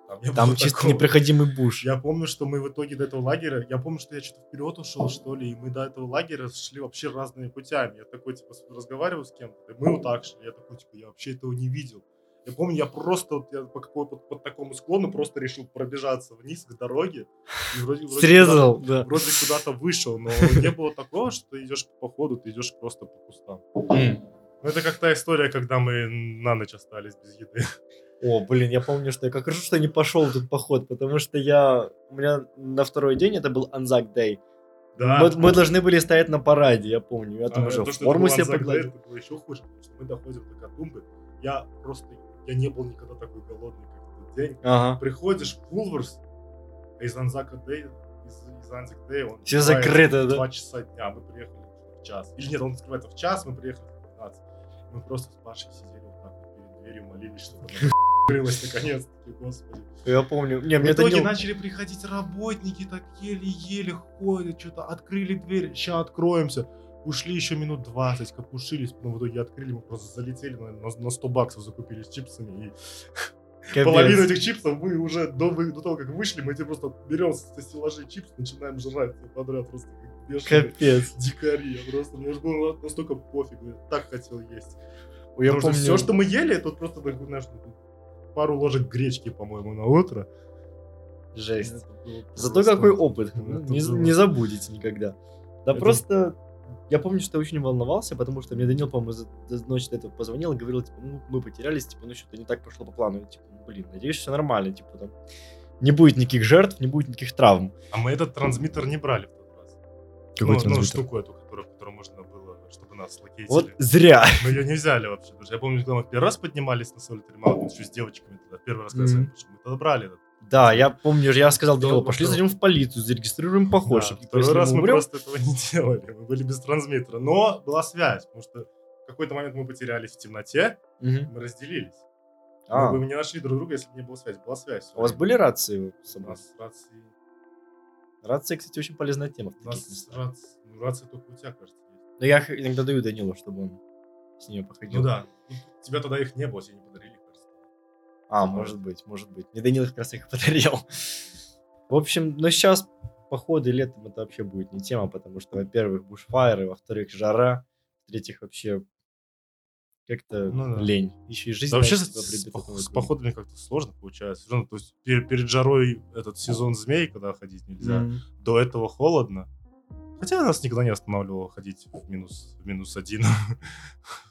Там, Там чисто такого. непроходимый буш. Я помню, что мы в итоге до этого лагеря, я помню, что я что-то вперед ушел, что ли, и мы до этого лагеря шли вообще разными путями. Я такой, типа, разговариваю с кем-то, мы вот так шли, я такой, типа, я вообще этого не видел. Я помню, я просто вот я по какой-то по такому склону просто решил пробежаться вниз к дороге. И вроде, вроде Срезал, куда-то- да. Вроде куда-то вышел, но не было такого, что ты идешь по ходу, ты идешь просто по кустам. Ну, это как та история, когда мы на ночь остались без еды. О, блин, я помню, что я как хорошо, что я не пошел в этот поход, потому что я... У меня на второй день, это был Anzac Day, Да. мы, мы должны были стоять на параде, я помню. Я там А, уже то, форму себе погладил. Это было еще хуже, потому что мы доходим до Катумбы. Я просто, я не был никогда такой голодный, как в тот день. Ага. Приходишь в Вулверс, а из Анзака Дэй, из, из Анзак Дэй, он открывается закрыто, да? Два часа дня, мы приехали в час. Или нет, он открывается в час, мы приехали в 15. Мы просто с Пашей сидели вот так вот перед дверью, молились, чтобы она открылась наконец-таки, господи. Я помню. Не, В мне итоге Данил- начали приходить работники, так еле-еле ходят, что-то открыли дверь, сейчас откроемся. Ушли еще минут 20, капушились, но в итоге открыли, мы просто залетели, наверное, на, на 100 баксов закупились чипсами. И Капец. половину этих чипсов мы уже до, до того, как вышли, мы эти просто берем со стеллажей чипсы, начинаем жрать подряд, просто как бешеные Капец. дикари. Я просто, мне же было настолько пофиг, я так хотел есть. Я Потому что помню. все, что мы ели, это вот просто, так, знаешь, пару ложек гречки, по-моему, на утро. Жесть. Зато просто- какой опыт. это Ну, Не, было- не забудете никогда. Да Это- просто... Я помню, что я очень волновался, потому что мне Данил, по-моему, за, за ночь до этого позвонил и говорил, типа, ну, мы потерялись, типа, ну, что-то не так пошло по плану. Я, типа, ну, блин, надеюсь, все нормально, типа, там, не будет никаких жертв, не будет никаких травм. А мы этот трансмиттер не брали в тот раз. Какой ну, ну, трансмиттер? штуку эту, которую, которую можно было, чтобы нас локейтили. Вот зря. Мы ее не взяли вообще. Потому что я помню, когда мы первый раз поднимались на Solitary Mountain еще с девочками тогда, первый раз, когда пошли, мы тогда брали этот. Да, я помню, я сказал Да, да, пошли да. зайдем в полицию, зарегистрируем поход, Да, второй раз мы умрем- просто этого не делали. Мы были без трансмиттера. Но была связь, потому что в какой-то момент мы потерялись в темноте, Мгм. мы разделились. А, Мы бы не нашли друг друга, если бы не было связи. Была связь. всё у вас были рации У нас рации... Рация, кстати, очень полезная тема У нас рации... ну, рация только у тебя, кажется, есть. Но я иногда даю Данилу, чтобы он с нее походил. Ну да. Ну, Тебя тогда их не было, тебе не подарили. А, может быть, может быть. Мне Данил как раз их подарил. В общем, но сейчас походы летом это вообще будет не тема, потому что, во-первых, бушфайры, во-вторых, жара, в-третьих, вообще как-то Ну да. лень. Еще и жизнь Да вообще с, с с походами как-то сложно получается. Равно, то есть пер- перед жарой этот сезон змей, когда ходить нельзя, Мгм. до этого холодно. Хотя нас никогда не останавливало ходить в минус, в минус один.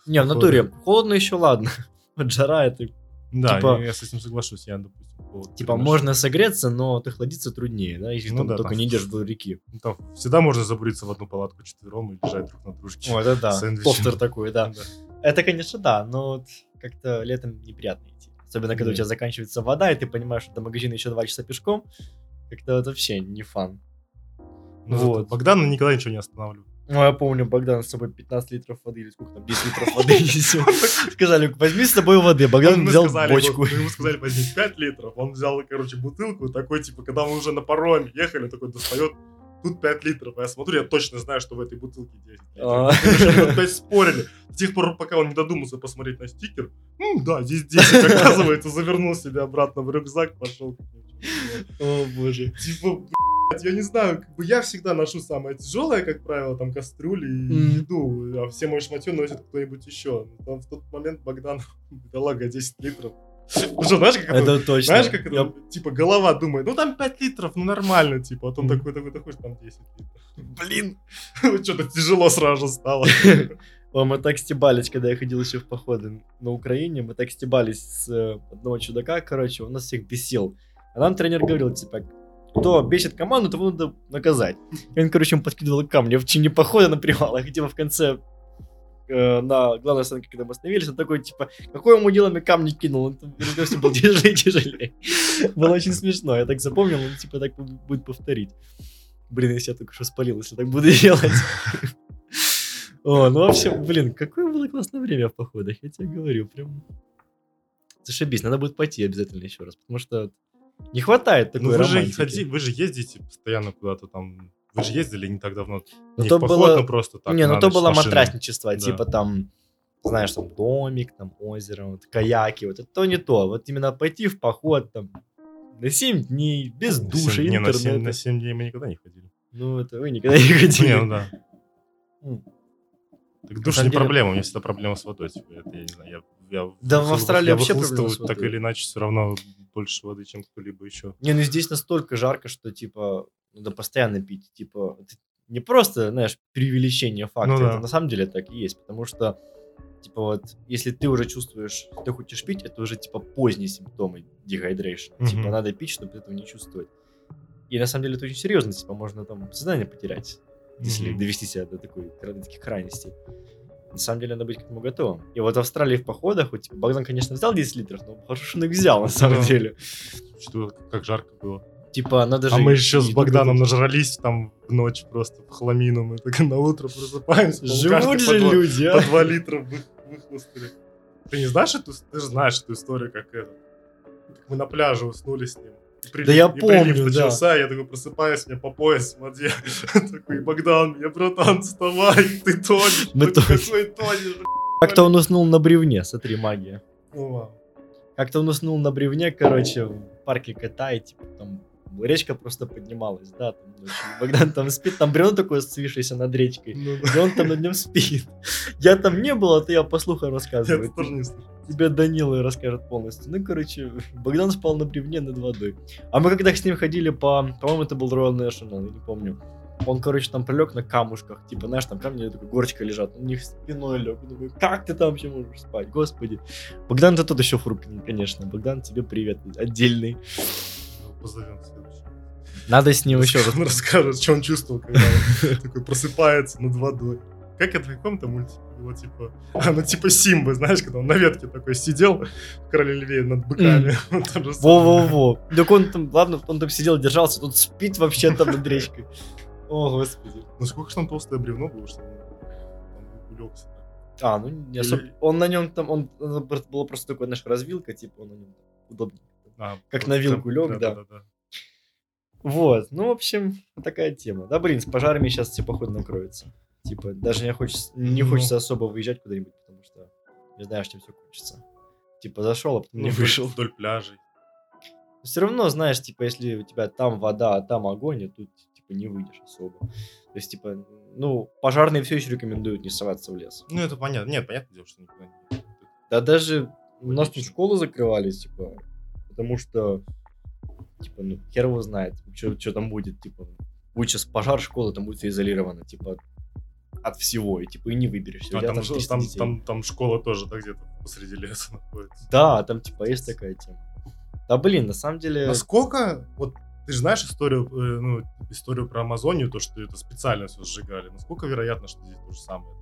Не, в натуре, холодно еще ладно. Вот жара это, Да, Типа- я с этим соглашусь. Я, допустим, холод типа, можно согреться, но отохладиться труднее, да, если Ну там да, только там не идешь вдоль реки. Ну, там всегда можно забуриться в одну палатку четвером и лежать друг на дружке. О, это да, постер такой, да. Да. Это, конечно, да, но вот как-то летом неприятно идти. Особенно, когда у тебя заканчивается вода, и ты понимаешь, что до магазина еще два часа пешком. Как-то это вообще не фан. Ну, Вот. Богдана никогда ничего не останавливает. Ну, я помню, Богдан с собой 15 литров воды или сколько там, 10 литров воды. Сказали, возьми с собой воды. Богдан взял бочку. мы ему сказали, возьми 5 литров. Он взял, короче, бутылку, такой, типа, когда мы уже на пароме ехали, такой достает, тут 5 литров. А я смотрю, я точно знаю, что в этой бутылке 10 А. литров. Мы уже минут пять спорили. С тех пор, пока он не додумался посмотреть на стикер, «М, да, здесь 10, оказывается, завернул себя обратно в рюкзак, пошел. О, боже. Типа, я не знаю, как бы я всегда ношу самое тяжелое, как правило, там кастрюли и Мгм. еду, а все мои шматье носит кто-нибудь еще. Но в тот момент Богдан, бедолага, 10 литров. Ну что, знаешь, как это, Это точно. знаешь, как это, Я- типа, голова думает, ну там 5 литров, ну нормально, типа, а потом такой, такой, такой, там 10 литров. Блин. Что-то тяжело сразу стало. О, мы так стебались, когда я ходил еще в походы на Украине. Мы так стебались с э, одного чудака, короче, он нас всех бесил. А нам тренер говорил, типа, кто бесит команду, того надо наказать. И он, короче, ему подкидывал камни в течение похода на привалах, и типа в конце э, на главной остановке, когда мы остановились, он такой, типа, какое ему дело, мне камни кинул, он там все был тяжелее и тяжелее. Было очень смешно, я так запомнил, он типа так будет повторить. Блин, если я только что спалил, если так буду делать. О, ну вообще, блин, какое было классное время в походах, я тебе говорю, прям... Зашибись, надо будет пойти обязательно еще раз, потому что не хватает такой Ну вы же, романтики. ходи- вы же ездите постоянно куда-то там. Вы же ездили не так давно. Ну, не то в поход, было- но просто так. не, ну на то было машиной. матрасничество, Да. типа там, знаешь, там домик, там озеро, вот, каяки, вот это то не то. Вот именно пойти в поход там на 7 дней, без На душа, семь- не, на интернета. 7, на семь дней мы никогда не ходили. Ну, это вы никогда не ходили. Не, ну да. Так душ самом не деле- проблема, у меня всегда проблема с водой. Типа, это, я не знаю, я, я Да, в Австралии я вообще проблема с водой. так или иначе все равно больше воды, чем кто-либо еще. Не, ну здесь настолько жарко, что, типа, надо постоянно пить. Типа, это не просто, знаешь, преувеличение факта. Ну да. Это на самом деле так и есть. Потому что, типа, вот, если ты уже чувствуешь, что ты хочешь пить, это уже, типа, поздние симптомы dehydration. Мгм. Типа, надо пить, чтобы этого не чувствовать. И на самом деле это очень серьезно, типа, можно там сознание потерять, если Мгм. довести себя до такой, до таких крайностей. На самом деле надо быть к этому готовым. И вот в Австралии в походах, вот, типа, Богдан, конечно, взял 10 литров, но хорошо, он их взял, на самом деле. Что, как жарко было. Типа, надо же... а мы еще с Богданом нажрались там в ночь просто в хламину. Мы так на утро просыпаемся. Живут же люди, а? По 2 литра вы- выхлыстали. Ты не знаешь эту, ты же знаешь эту историю, как это, мы на пляже уснули с ним. Прилив- Да я и прилив помню, да. начался, я такой просыпаюсь, мне по пояс в воде. Такой, Богдан, я братан, вставай, ты тонешь. Мы. Какой тонешь? бля?» Как-то он уснул на бревне, смотри, магия. Ну. Как-то он уснул на бревне, короче, в парке кота, и типа там речка просто поднималась, да, там. Богдан там спит, там бревно такое свившееся над речкой, Ну, и он там над нем спит. Я там не был, а ты я по слуху Я рассказываю. это тоже не слышал. Тебе Данила расскажет полностью. Ну, короче, Богдан спал на бревне над водой. А мы когда с ним ходили по... По-моему, это был Royal National, я не помню. Он, короче, там прилег на камушках. Типа, знаешь, там камни такой горочка лежат. Он в них спиной лег. Я Думаю, как ты там вообще можешь спать? Господи. Богдан, ты тот еще фрукт, конечно. Богдан, тебе привет отдельный. Ну, Позовем следующий. Надо с ним еще раз. Он расскажет, что он чувствовал, когда он такой просыпается над водой. Как это в каком-то мультике было, типа... А, ну, типа Симбы, знаешь, когда он на ветке такой сидел в Короле Льве над быками. Во-во-во. Так он там, ладно, он там сидел, держался, тут спит вообще там над речкой. О, господи. Ну, сколько же там толстое бревно было, что он улегся. А, ну не особо. Он на нем там, он оно просто- такая наша развилка, типа он на нем удобнее. А, Как на вилку лёг, да. да. Вот, ну, в общем, такая тема. Да, блин, с пожарами сейчас все походу накроются. Типа, даже не хочется, не Ну. хочется особо выезжать куда-нибудь, потому что не знаешь, чем все кончится. Типа, зашел, а потом Ну, не вдоль- вышел. Вдоль пляжей. Все равно, знаешь, типа, если у тебя там вода, а там огонь, и тут, типа, не выйдешь особо. То есть, типа, ну, пожарные все еще рекомендуют не соваться в лес. Ну, это понятно. Нет, понятное дело, что никуда не... Да даже у нас тут школы закрывались, типа, потому что, типа, ну, хер его знает, что там будет, типа, будет сейчас пожар школы, там будет все изолировано, типа, от всего, и, типа, и не выберешься. А там, там же- 300 там, там, там школа тоже так где-то посреди леса находится. Да, там, типа, есть такая тема. Да, блин, на самом деле... Насколько, вот ты же знаешь историю, э, ну, историю про Амазонию, то, что это специально все сжигали. Насколько вероятно, что здесь то же самое?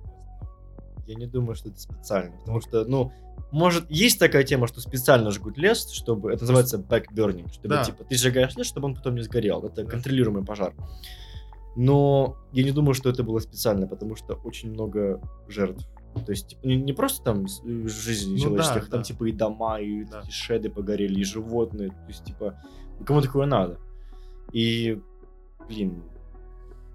Я не думаю, что это специально, потому что, ну, может, есть такая тема, что специально жгут лес, чтобы, это называется backburning, чтобы, Да. типа, ты сжигаешь лес, чтобы он потом не сгорел, это Да. контролируемый пожар. Но я не думаю, что это было специально, потому что очень много жертв. То есть типа, не, не просто там э, жизнь Ну человеческих, да, там да. типа и дома, и Да. эти шеды погорели, и животные. То есть типа, ну, кому такое надо? И, блин,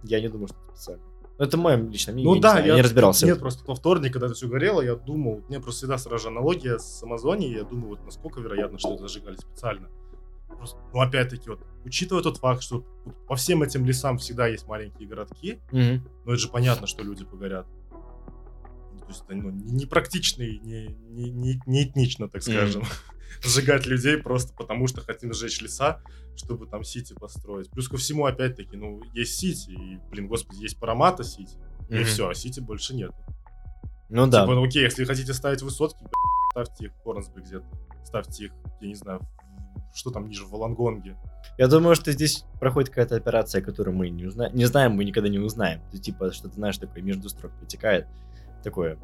я не думаю, что это специально. Ну, это мое личное мнение, Ну я, да, не, знаю, я не разбирался. Нет, просто во вторник, когда это все горело, я думал, мне просто всегда сразу же аналогия с Амазонией, я думаю, вот насколько вероятно, что это зажигали специально. Просто, ну, опять-таки, вот, учитывая тот факт, что по всем этим лесам всегда есть маленькие городки, Мгм. ну, это же понятно, что люди погорят. Ну, То есть это ну, не, не практично и не, не, не- не этнично, так скажем. Сжигать людей просто потому, что хотим сжечь леса, чтобы там Сити построить. Плюс ко всему, опять-таки, ну, есть Сити, и, блин, господи, есть Парамата Сити, и Мгм. все, а Сити больше нет. Ну да. Типа, ну окей, если хотите ставить высотки, ставьте их в Хорнсбе где-то. Ставьте их, я не знаю, в- что там ниже, в Волонгонге. Я думаю, что здесь проходит какая-то операция, которую мы не, узна... не знаем, мы никогда не узнаем. Есть, типа, что ты знаешь, такое между строк протекает. Такое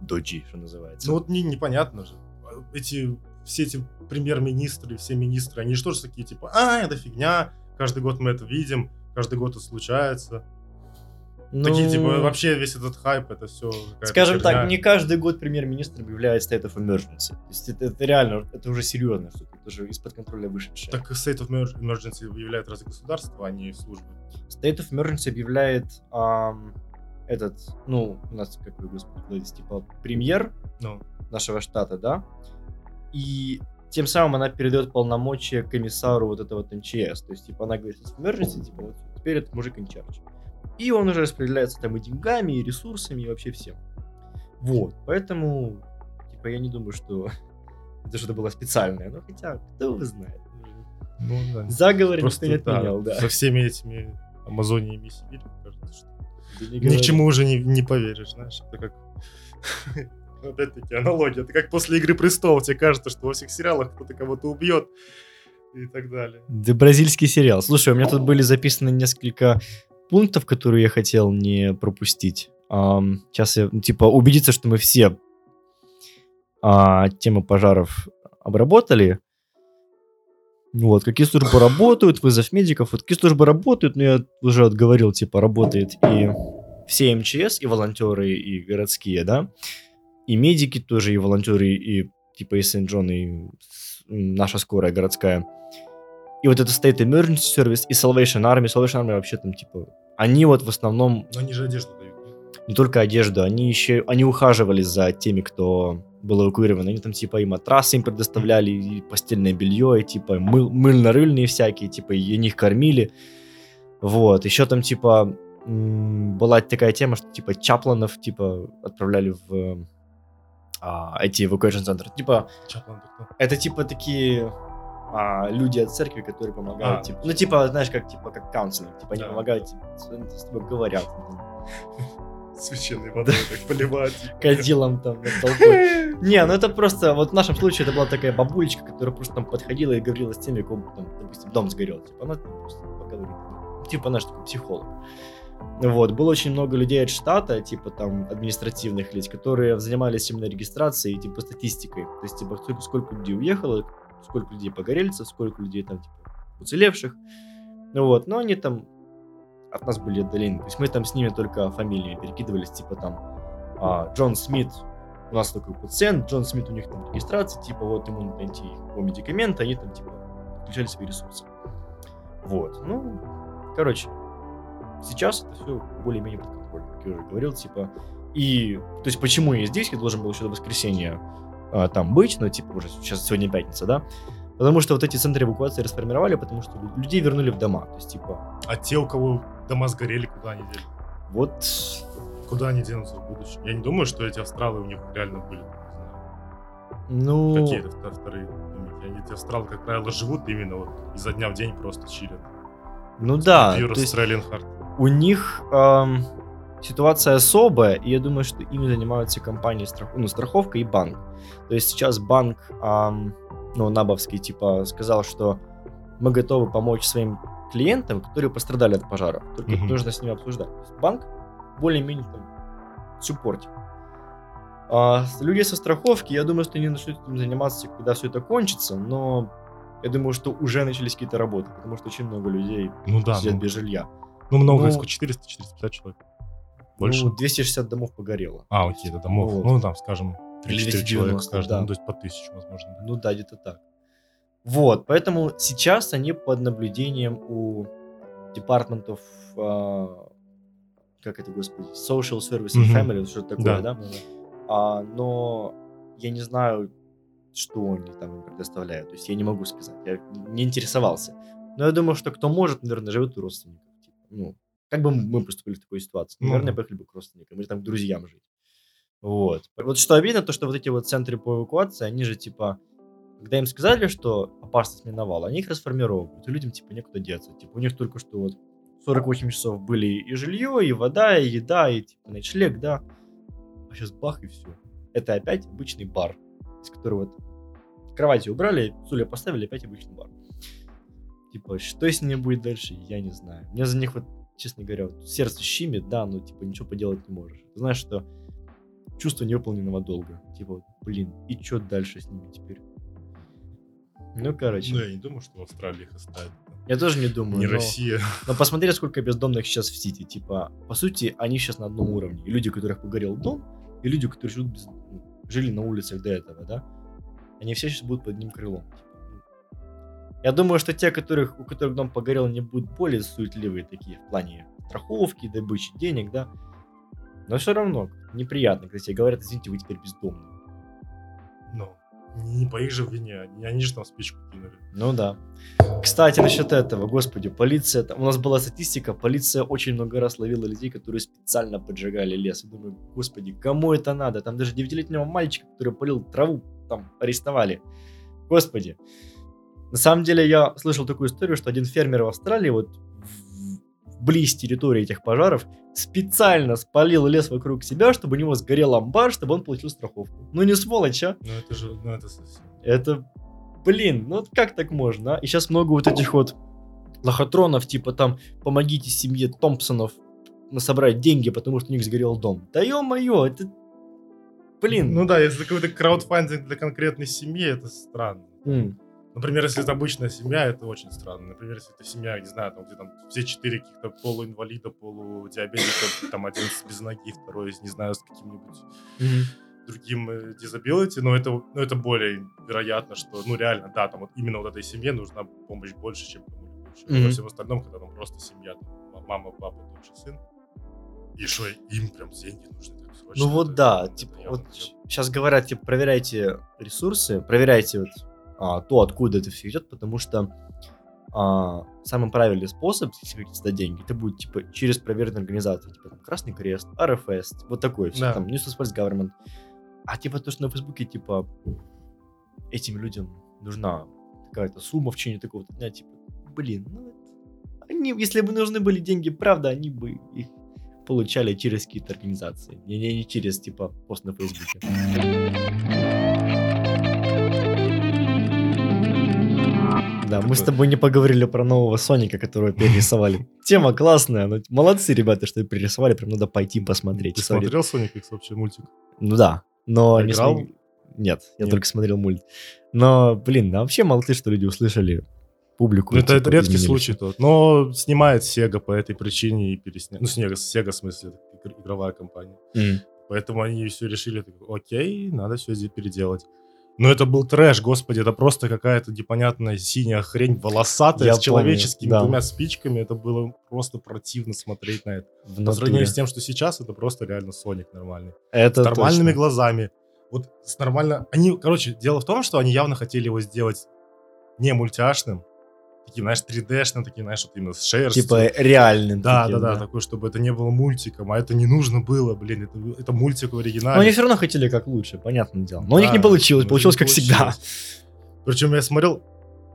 доджи, что называется. Ну вот не, непонятно же. Эти, все эти премьер-министры, все министры, они же тоже такие, типа, а, это фигня, каждый год мы это видим, каждый год это случается. Такие, типа, Ну, вообще весь этот хайп, это все Скажем так, не каждый год премьер-министр объявляет state of emergency. То есть это, это реально, это уже серьезно, что это уже из-под контроля вышедшее. Так state of emer- emergency объявляет разве государство, а не службы? State of emergency объявляет ам, этот, ну, у нас, как вы, господи, Владис, типа, премьер Ну, нашего штата, да, и тем самым она передает полномочия комиссару вот этого вот МЧС. То есть, типа, она говорит, в emergency, типа, вот теперь этот мужик charge. И он уже распределяется там и деньгами, и ресурсами, и вообще всем. Вот, поэтому, типа, я не думаю, что это что-то было специальное. Ну, хотя, кто его знает. ну да. Заговор Просто, никто не да, отменял, да. со всеми этими Амазониями и Сибирью, кажется, что Да ни к чему уже не, не поверишь, знаешь, это как... Опять-таки, аналогия. Это как после «Игры престолов», тебе кажется, что во всех сериалах кто-то кого-то убьет и так далее. Да бразильский сериал. Слушай, у меня тут были записаны несколько пунктов, которые я хотел не пропустить. Ам, сейчас я, ну, типа, убедиться, что мы все а, темы пожаров обработали. Вот, какие службы работают, вызов медиков. Вот какие службы работают, ну, я уже вот говорил, типа, работает и все МЧС, и волонтеры, и городские, да, и медики тоже, и волонтеры, и типа и Сент-Джон, и наша скорая городская. И вот это State Emergency Service и Salvation Army. Salvation Army вообще там, типа, они вот в основном Но они же одежду дают. не только одежду, они еще, они ухаживали за теми, кто был эвакуирован. Они там, типа, и матрасы им предоставляли, и постельное белье, и, типа, мыл, мыльно-рыльные всякие, типа, и их кормили. Вот, еще там, типа, была такая тема, что, типа, чапланов, типа, отправляли в а, эти evacuation центры. Типа, Чаплан это типа такие а, люди от церкви, которые помогают, А, типа, ну типа, знаешь, как типа как каунселинг, типа они Да. помогают, типа, с, тобой говорят, Священной водой так поливать. кадилом там толпой. Не, ну это просто, вот в нашем случае это была такая бабулечка, которая просто там подходила и говорила с теми, у кого там, допустим, дом сгорел, типа, она там просто поговорит, типа, наш такой психолог. Вот, было очень много людей от штата, типа там административных лиц, которые занимались именно регистрацией, типа статистикой. То есть, типа, сколько, сколько людей уехало, сколько людей погорельцев, сколько людей там, типа, уцелевших. Ну вот, но они там от нас были отдалены. То есть мы там с ними только фамилиями перекидывались, типа там а, Джон Смит, у нас такой пациент, Джон Смит, у них там регистрация, типа вот ему надо найти его медикаменты, они там типа включали свои ресурсы. Вот, ну, короче, сейчас это все более-менее под контролем, как я уже говорил, типа, и, то есть почему я здесь, я должен был еще до воскресенья а, там быть, но типа уже сейчас сегодня пятница, да, потому что вот эти центры эвакуации расформировали, потому что лю- людей вернули в дома, то есть типа, А те, у кого дома сгорели, куда они дели? вот Куда они денутся в будущем? Я не думаю, что эти австралы у них реально были, не знаю, Ну, какие-то вто- вторые домики. Они, эти австралы, как правило, живут именно вот изо дня в день просто чилят. ну да, то есть у них ам, ситуация особая, и я думаю, что ими занимаются компании страх... ну, страховка и банк. То есть сейчас банк, ам, ну, Набовский, типа, сказал, что мы готовы помочь своим клиентам, которые пострадали от пожаров. Только Мгм. нужно с ними обсуждать. Банк более-менее там суппортит. А люди со страховки, я думаю, что они начнут этим заниматься, когда все это кончится, но я думаю, что уже начались какие-то работы, потому что очень много людей Ну да, сидят ну, без жилья. Ну, много, Ну, сколько, 400-450 человек. Больше. Ну, 260 домов погорело. а, окей, это домов. вот. Ну, там, скажем, Или 3-4 человека 290, каждый. да. Ну, то есть по тысячу, возможно. да. Ну да, где-то так. Вот, поэтому сейчас они под наблюдением у департаментов, а, как это, господи, Social Service and. Family, что-то такое, да? да. А, но я не знаю, что они там им предоставляют. То есть я не могу сказать. Я не интересовался. Но я думаю, что кто может, наверное, живет у родственников. Типа, ну, как бы мы поступили в такой ситуации? Ну Наверное, да. поехали бы к родственникам или там к друзьям жить. Вот. Вот что обидно, то, что вот эти вот центры по эвакуации, они же типа, когда им сказали, что опасность миновала, они их расформировывают, и людям типа некуда деться. Типа у них только что вот 48 часов были и жилье, и вода, и еда, и типа ночлег, да. А сейчас бах и все. Это опять обычный бар, из которого вот кровати убрали, стулья поставили, опять обычный бар. Типа, что с ними будет дальше, я не знаю. Мне за них вот, честно говоря, вот сердце щимит, да, но типа ничего поделать не можешь. Знаешь, что чувство невыполненного долга. Типа, блин, и что дальше с ними теперь? Ну, короче. Ну, я не думаю, что в Австралии их оставят. Я тоже не думаю. Не но- Россия. Но посмотри, сколько бездомных сейчас в Сити. Типа, по сути, они сейчас на одном уровне. И люди, у которых погорел дом, и люди, которые живут без- ну, жили на улицах до этого, да, они все сейчас будут под одним крылом. Я думаю, что те, которых, у которых дом погорел, они будут более суетливые такие в плане страховки, добычи денег, да. Но все равно неприятно, когда тебе говорят, извините, вы теперь бездомные. Не по их же вине. Они, же там спичку кинули. Ну да. Кстати, насчет этого, господи, полиция, там, у нас была статистика, полиция очень много раз ловила людей, которые специально поджигали лес. Я думаю, господи, кому это надо? Там даже 9-летнего мальчика, который полил траву, там арестовали. Господи. На самом деле, я слышал такую историю, что один фермер в Австралии, вот вблизи территории этих пожаров, специально спалил лес вокруг себя, чтобы у него сгорел амбар, чтобы он получил страховку. Ну не сволочь, а? Ну, это же, ну, это совсем. Это, блин, ну как так можно? а? И сейчас много вот этих вот лохотронов, типа там, помогите семье Томпсонов собрать деньги, потому что у них сгорел дом. Да ё-моё, это, блин. Ну да, если какой-то краудфандинг для конкретной семьи, это странно. М, Например, если это обычная семья, это очень странно. Например, если это семья, не знаю, там, где там все четыре каких-то полуинвалида, полудиабетика, там один без ноги, второй, не знаю, с каким-нибудь мгм. другим э, disability, но это, ну, это более вероятно, что, ну, реально, да, там вот именно вот этой семье нужна помощь больше, чем кому-либо еще. Мгм. Во всем остальном, когда там просто семья, там, мама, папа, тот же сын, и что им прям деньги нужны так срочно. Ну вот это- да, это типа, вот сейчас говорят, типа, проверяйте ресурсы, проверяйте вот а, то, откуда это все идет, потому что а, самый правильный способ, если хотите сдать деньги, это будет, типа, через проверенные организации, типа, там, Красный Крест, РФС, вот такое все, Да. там, New South Wales Government. А, типа, то, что на Фейсбуке, типа, этим людям нужна какая-то сумма в течение такого дня, типа, блин, ну, они, если бы нужны были деньги, правда, они бы их получали через какие-то организации, не, не, не через, типа, пост на Фейсбуке. Да, мы с тобой не поговорили про нового Соника, которого перерисовали. Тема классная, но молодцы ребята, что перерисовали, прям надо пойти посмотреть. Ты смотрел Sonic X вообще мультик? Ну да, но не Играл? Нет, я только смотрел мульт. Но, блин, вообще молодцы, что люди услышали публику. Ну, это, типа, это редкий изменились. случай тот. Но снимает Sega по этой причине и переснял. Ну, Sega, Sega в смысле, игровая компания. М. Поэтому они все решили, окей, надо все здесь переделать. Но это был трэш, господи, это просто какая-то непонятная синяя хрень волосатая Я с человеческими помню, да. двумя спичками. Это было просто противно смотреть на это. В По натуре. сравнению с тем, что сейчас, это просто реально Соник нормальный. Это с нормальными точно. глазами. Вот с нормально... Они, короче, дело в том, что они явно хотели его сделать не мультяшным, таким, знаешь, 3D-шным, таким, знаешь, вот именно с шерстью. Типа реальным. Да, таким, да, да, такой, чтобы это не было мультиком, а это не нужно было, блин, это, это мультик в Но оригинале. они все равно хотели как лучше, понятное дело. Но у них Да, не получилось, но получилось не как всегда. получилось. Причем я смотрел,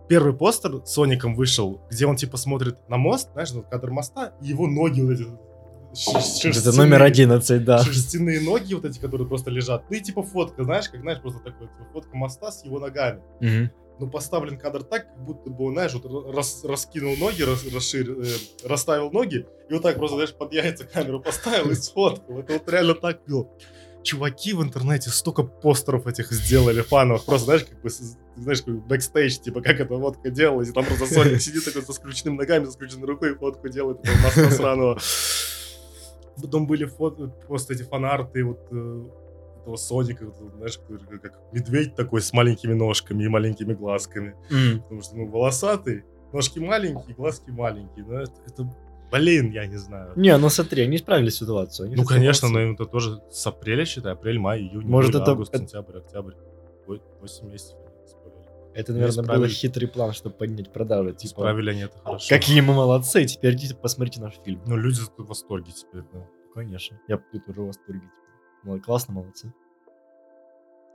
первый постер с Соником вышел, где он типа смотрит на мост, знаешь, на кадр моста, и его ноги вот эти ш- Это шерстяные. номер 11, да. Шерстяные ноги вот эти, которые просто лежат. Ну и типа фотка, знаешь, как, знаешь, просто такой типа, фотка моста с его ногами. Мгм. Ну, поставлен кадр так, как будто бы знаешь, вот рас- раскинул ноги, рас- расширил, э, расставил ноги, и вот так просто, знаешь, под яйца камеру поставил и сфоткал. Это вот реально так было. чуваки в интернете столько постеров этих сделали фановых, просто, знаешь, как бы, знаешь, как бэкстейдж, типа, как эта фотка делалась, и там просто Соник сидит такой со скрученными ногами, со скрученной рукой, и фотку делает этого нас- насраного. Потом были фото, просто эти фанарты вот э, этого Соника, вот, знаешь, как, медведь такой с маленькими ножками и маленькими глазками. Потому что, ну, волосатый, ножки маленькие, глазки маленькие. Ну, это, это, блин, я не знаю. Не, ну смотри, они исправили ситуацию. они Ну, конечно, но это тоже с апреля, считай, апрель, май, июнь, Может, июль, это- август, сентябрь, октябрь. Ой, 8 месяцев. Это, наверное, был хитрый план, чтобы поднять продажи. Типа, Исправили они это хорошо. какие мы молодцы, теперь идите посмотрите наш фильм. Ну, люди в восторге теперь, да. Конечно. Я тоже в восторге. типа. Классно, молодцы.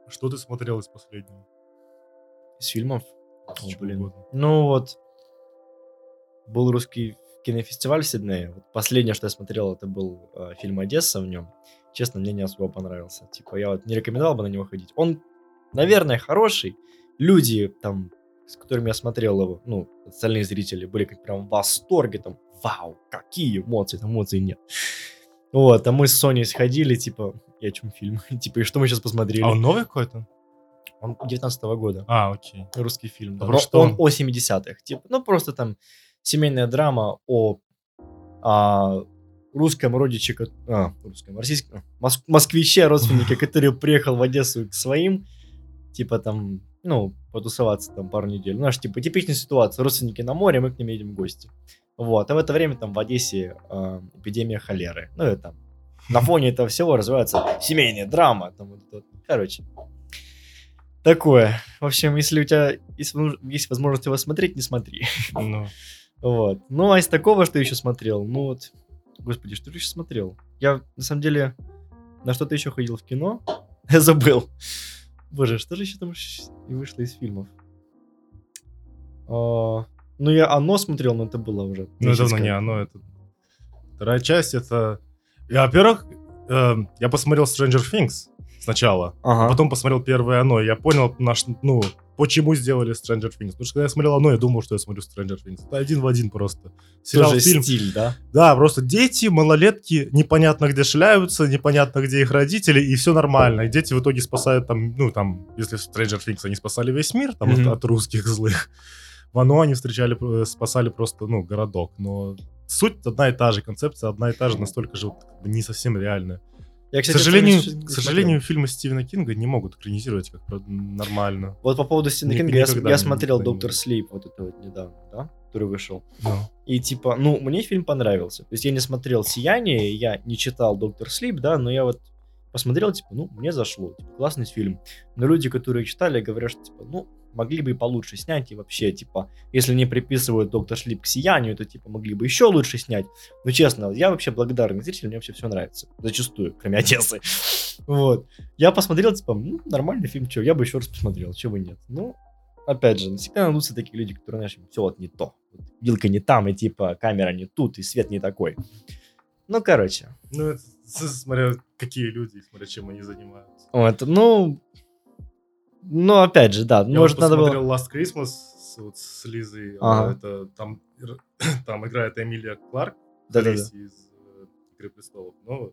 Что ты смотрел из последнего? Из фильмов? С О, блин. угодно. Ну вот, был русский кинофестиваль в Сиднее. Вот последнее, что я смотрел, это был э, фильм «Одесса» в нем. Честно, мне не особо понравился. Типа, я вот не рекомендовал бы на него ходить. Он, наверное, хороший. Люди, там, с которыми я смотрел его, ну, остальные зрители, были как прям в восторге, там, вау, какие эмоции, там эмоций нет. Вот, а мы с Соней сходили, типа, и о чем фильм? типа, и что мы сейчас посмотрели? А он новый какой-то? Он 19 года А, окей. русский фильм. Да. А про Но что он он? о 70-х. Типа, ну, просто там семейная драма о а, русском родиче, а, русском, российском, мос- москвиче, родственнике, который приехал в Одессу к своим, типа там, ну, потусоваться там пару недель. Ну, Знаешь, типа, типичная ситуация. Родственники на море, мы к ним едем в гости. Вот. А в это время там в Одессе а, эпидемия холеры. Ну, это там на фоне этого всего развивается семейная драма. Короче, такое. В общем, если у тебя есть, есть возможность его смотреть, не смотри. Ну, Вот. Ну, а из такого, что еще смотрел? Ну вот, господи, что же еще смотрел? Я, на самом деле, на что-то еще ходил в кино. Я забыл. Боже, что же еще там и вышло из фильмов? А, ну, я «Оно» смотрел, но это было уже... ну это давно не оно, это... Вторая часть, это... Я, во-первых, эм, я посмотрел Stranger Things сначала, Ага. а потом посмотрел первое оно, и я понял, наш, ну, почему сделали Stranger Things. Потому что когда я смотрел оно, я думал, что я смотрю Stranger Things. Это один в один просто. Сериал, Тоже фильм. стиль, да? Да, просто дети, малолетки, непонятно где шляются, непонятно где их родители, и все нормально. И дети в итоге спасают там, ну там, если в Stranger Things они спасали весь мир там от- Мгм. от, русских злых, в оно они встречали, э, спасали просто, ну, городок. Но суть одна и та же, концепция одна и та же, настолько же вот как бы не совсем реальная. Я, К кстати, сожалению, Things не к сожалению, фильмы Стивена Кинга не могут экранизировать как нормально. Вот по поводу Стивена Ник- Кинга, я, я не смотрел. «Доктор Слип» вот это вот недавно, да? Который вышел. Ну. И типа, ну, мне фильм понравился. То есть я не смотрел «Сияние», я не читал «Доктор Слип», да, но я вот посмотрел, типа, ну, мне зашло. Типа, классный фильм. Но люди, которые читали, говорят, что, типа, ну, могли бы и получше снять. И вообще, типа, если не приписывают «Доктор Слип» к «Сиянию», то, типа, могли бы еще лучше снять. Но, честно, я вообще благодарный зритель, мне вообще все нравится. Зачастую, кроме Одессы. Вот. Я посмотрел, типа, ну, нормальный фильм, что, я бы еще раз посмотрел, чего бы нет. Ну, опять же, всегда найдутся такие люди, которые, знаешь, все вот не то. Вилка не там, и типа камера не тут, и свет не такой. Ну, короче. Ну, это, смотря какие люди, смотря чем они занимаются. Вот, ну... Ну, опять же, да, Я может, вот надо было... Last Christmas с, вот, с Лизой. Ага. а, Это, там, там играет Эмилия Кларк, Да-да-да. Khaleesi из э, «Игры престолов». Но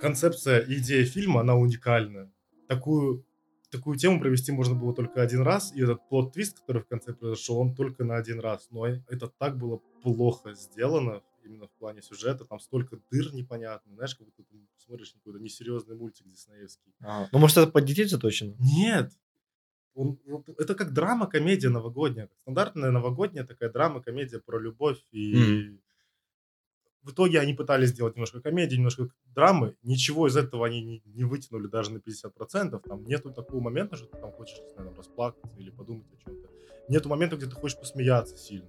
концепция идея фильма, она уникальна. Такую, такую тему провести можно было только один раз, и этот плод-твист, который в конце произошел, он только на один раз. Но это так было плохо сделано, именно в плане сюжета, там столько дыр непонятных, знаешь, как будто ты смотришь какой-то несерьезный мультик диснеевский. Ага. Ну, может, это под детей заточено? Нет. Он, это как драма, комедия новогодняя. Стандартная новогодняя такая драма, комедия про любовь. И Мгм. в итоге они пытались сделать немножко комедии, немножко драмы. Ничего из этого они не, не вытянули даже на 50%. Там нету такого момента, что ты там хочешь, не знаю, расплакаться или подумать о чем-то. Нету момента, где ты хочешь посмеяться сильно.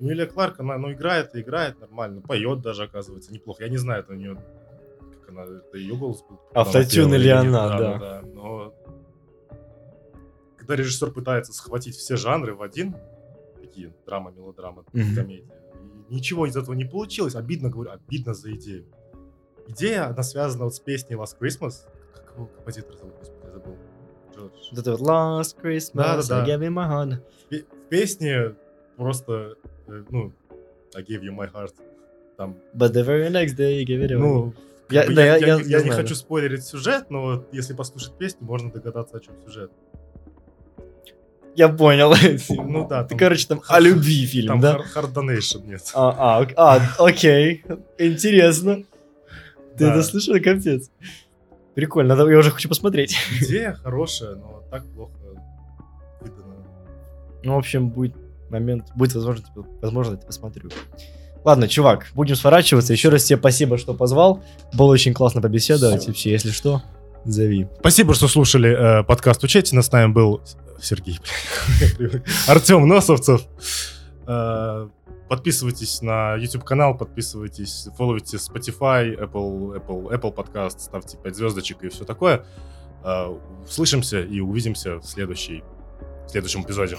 Эмилия Кларк, она ну, играет и играет нормально. Поет даже, оказывается, неплохо. Я не знаю, это у нее... Как она... Это ее голос был. она Автотюн или она, да. да. Но когда режиссер пытается схватить все жанры в один, такие драма, мелодрама, Мгм. комедия, ничего из этого не получилось. Обидно, говорю, обидно за идею. Идея, она связана вот с песней Last Christmas. Как его композитор зовут, господи, я забыл. Джордж. Вот Last Christmas, Да-да-да. I gave you my heart. Пе- В песне просто, ну, I gave you my heart. Там But the very next day you gave it away. Ну, Я- да, я- я, я- я я не хочу спойлерить сюжет, но вот если послушать песню, можно догадаться, о чем сюжет. Я понял. Ну да, Ты, там- короче, там о любви фильм, Там да? Hard, Hard Donation нет. А, а, а, окей. Интересно. Ты Да. это слышал? Капец. Прикольно, я уже хочу посмотреть. Идея хорошая, но так плохо выдана. Ну, в общем, будет момент, будет возможность, возможно, я посмотрю. Ладно, чувак, будем сворачиваться. Еще раз тебе спасибо, что позвал. Было очень классно побеседовать. Всё. И вообще, если что, зови. Спасибо, что слушали э, подкаст «Учите». С нами был Сергей, Артем Носовцев. Э, Подписывайтесь на YouTube-канал, подписывайтесь, фолловите Spotify, Apple, Apple, Apple Podcast, ставьте 5 звездочек и все такое. Э, Услышимся и увидимся в, следующей, в следующем эпизоде.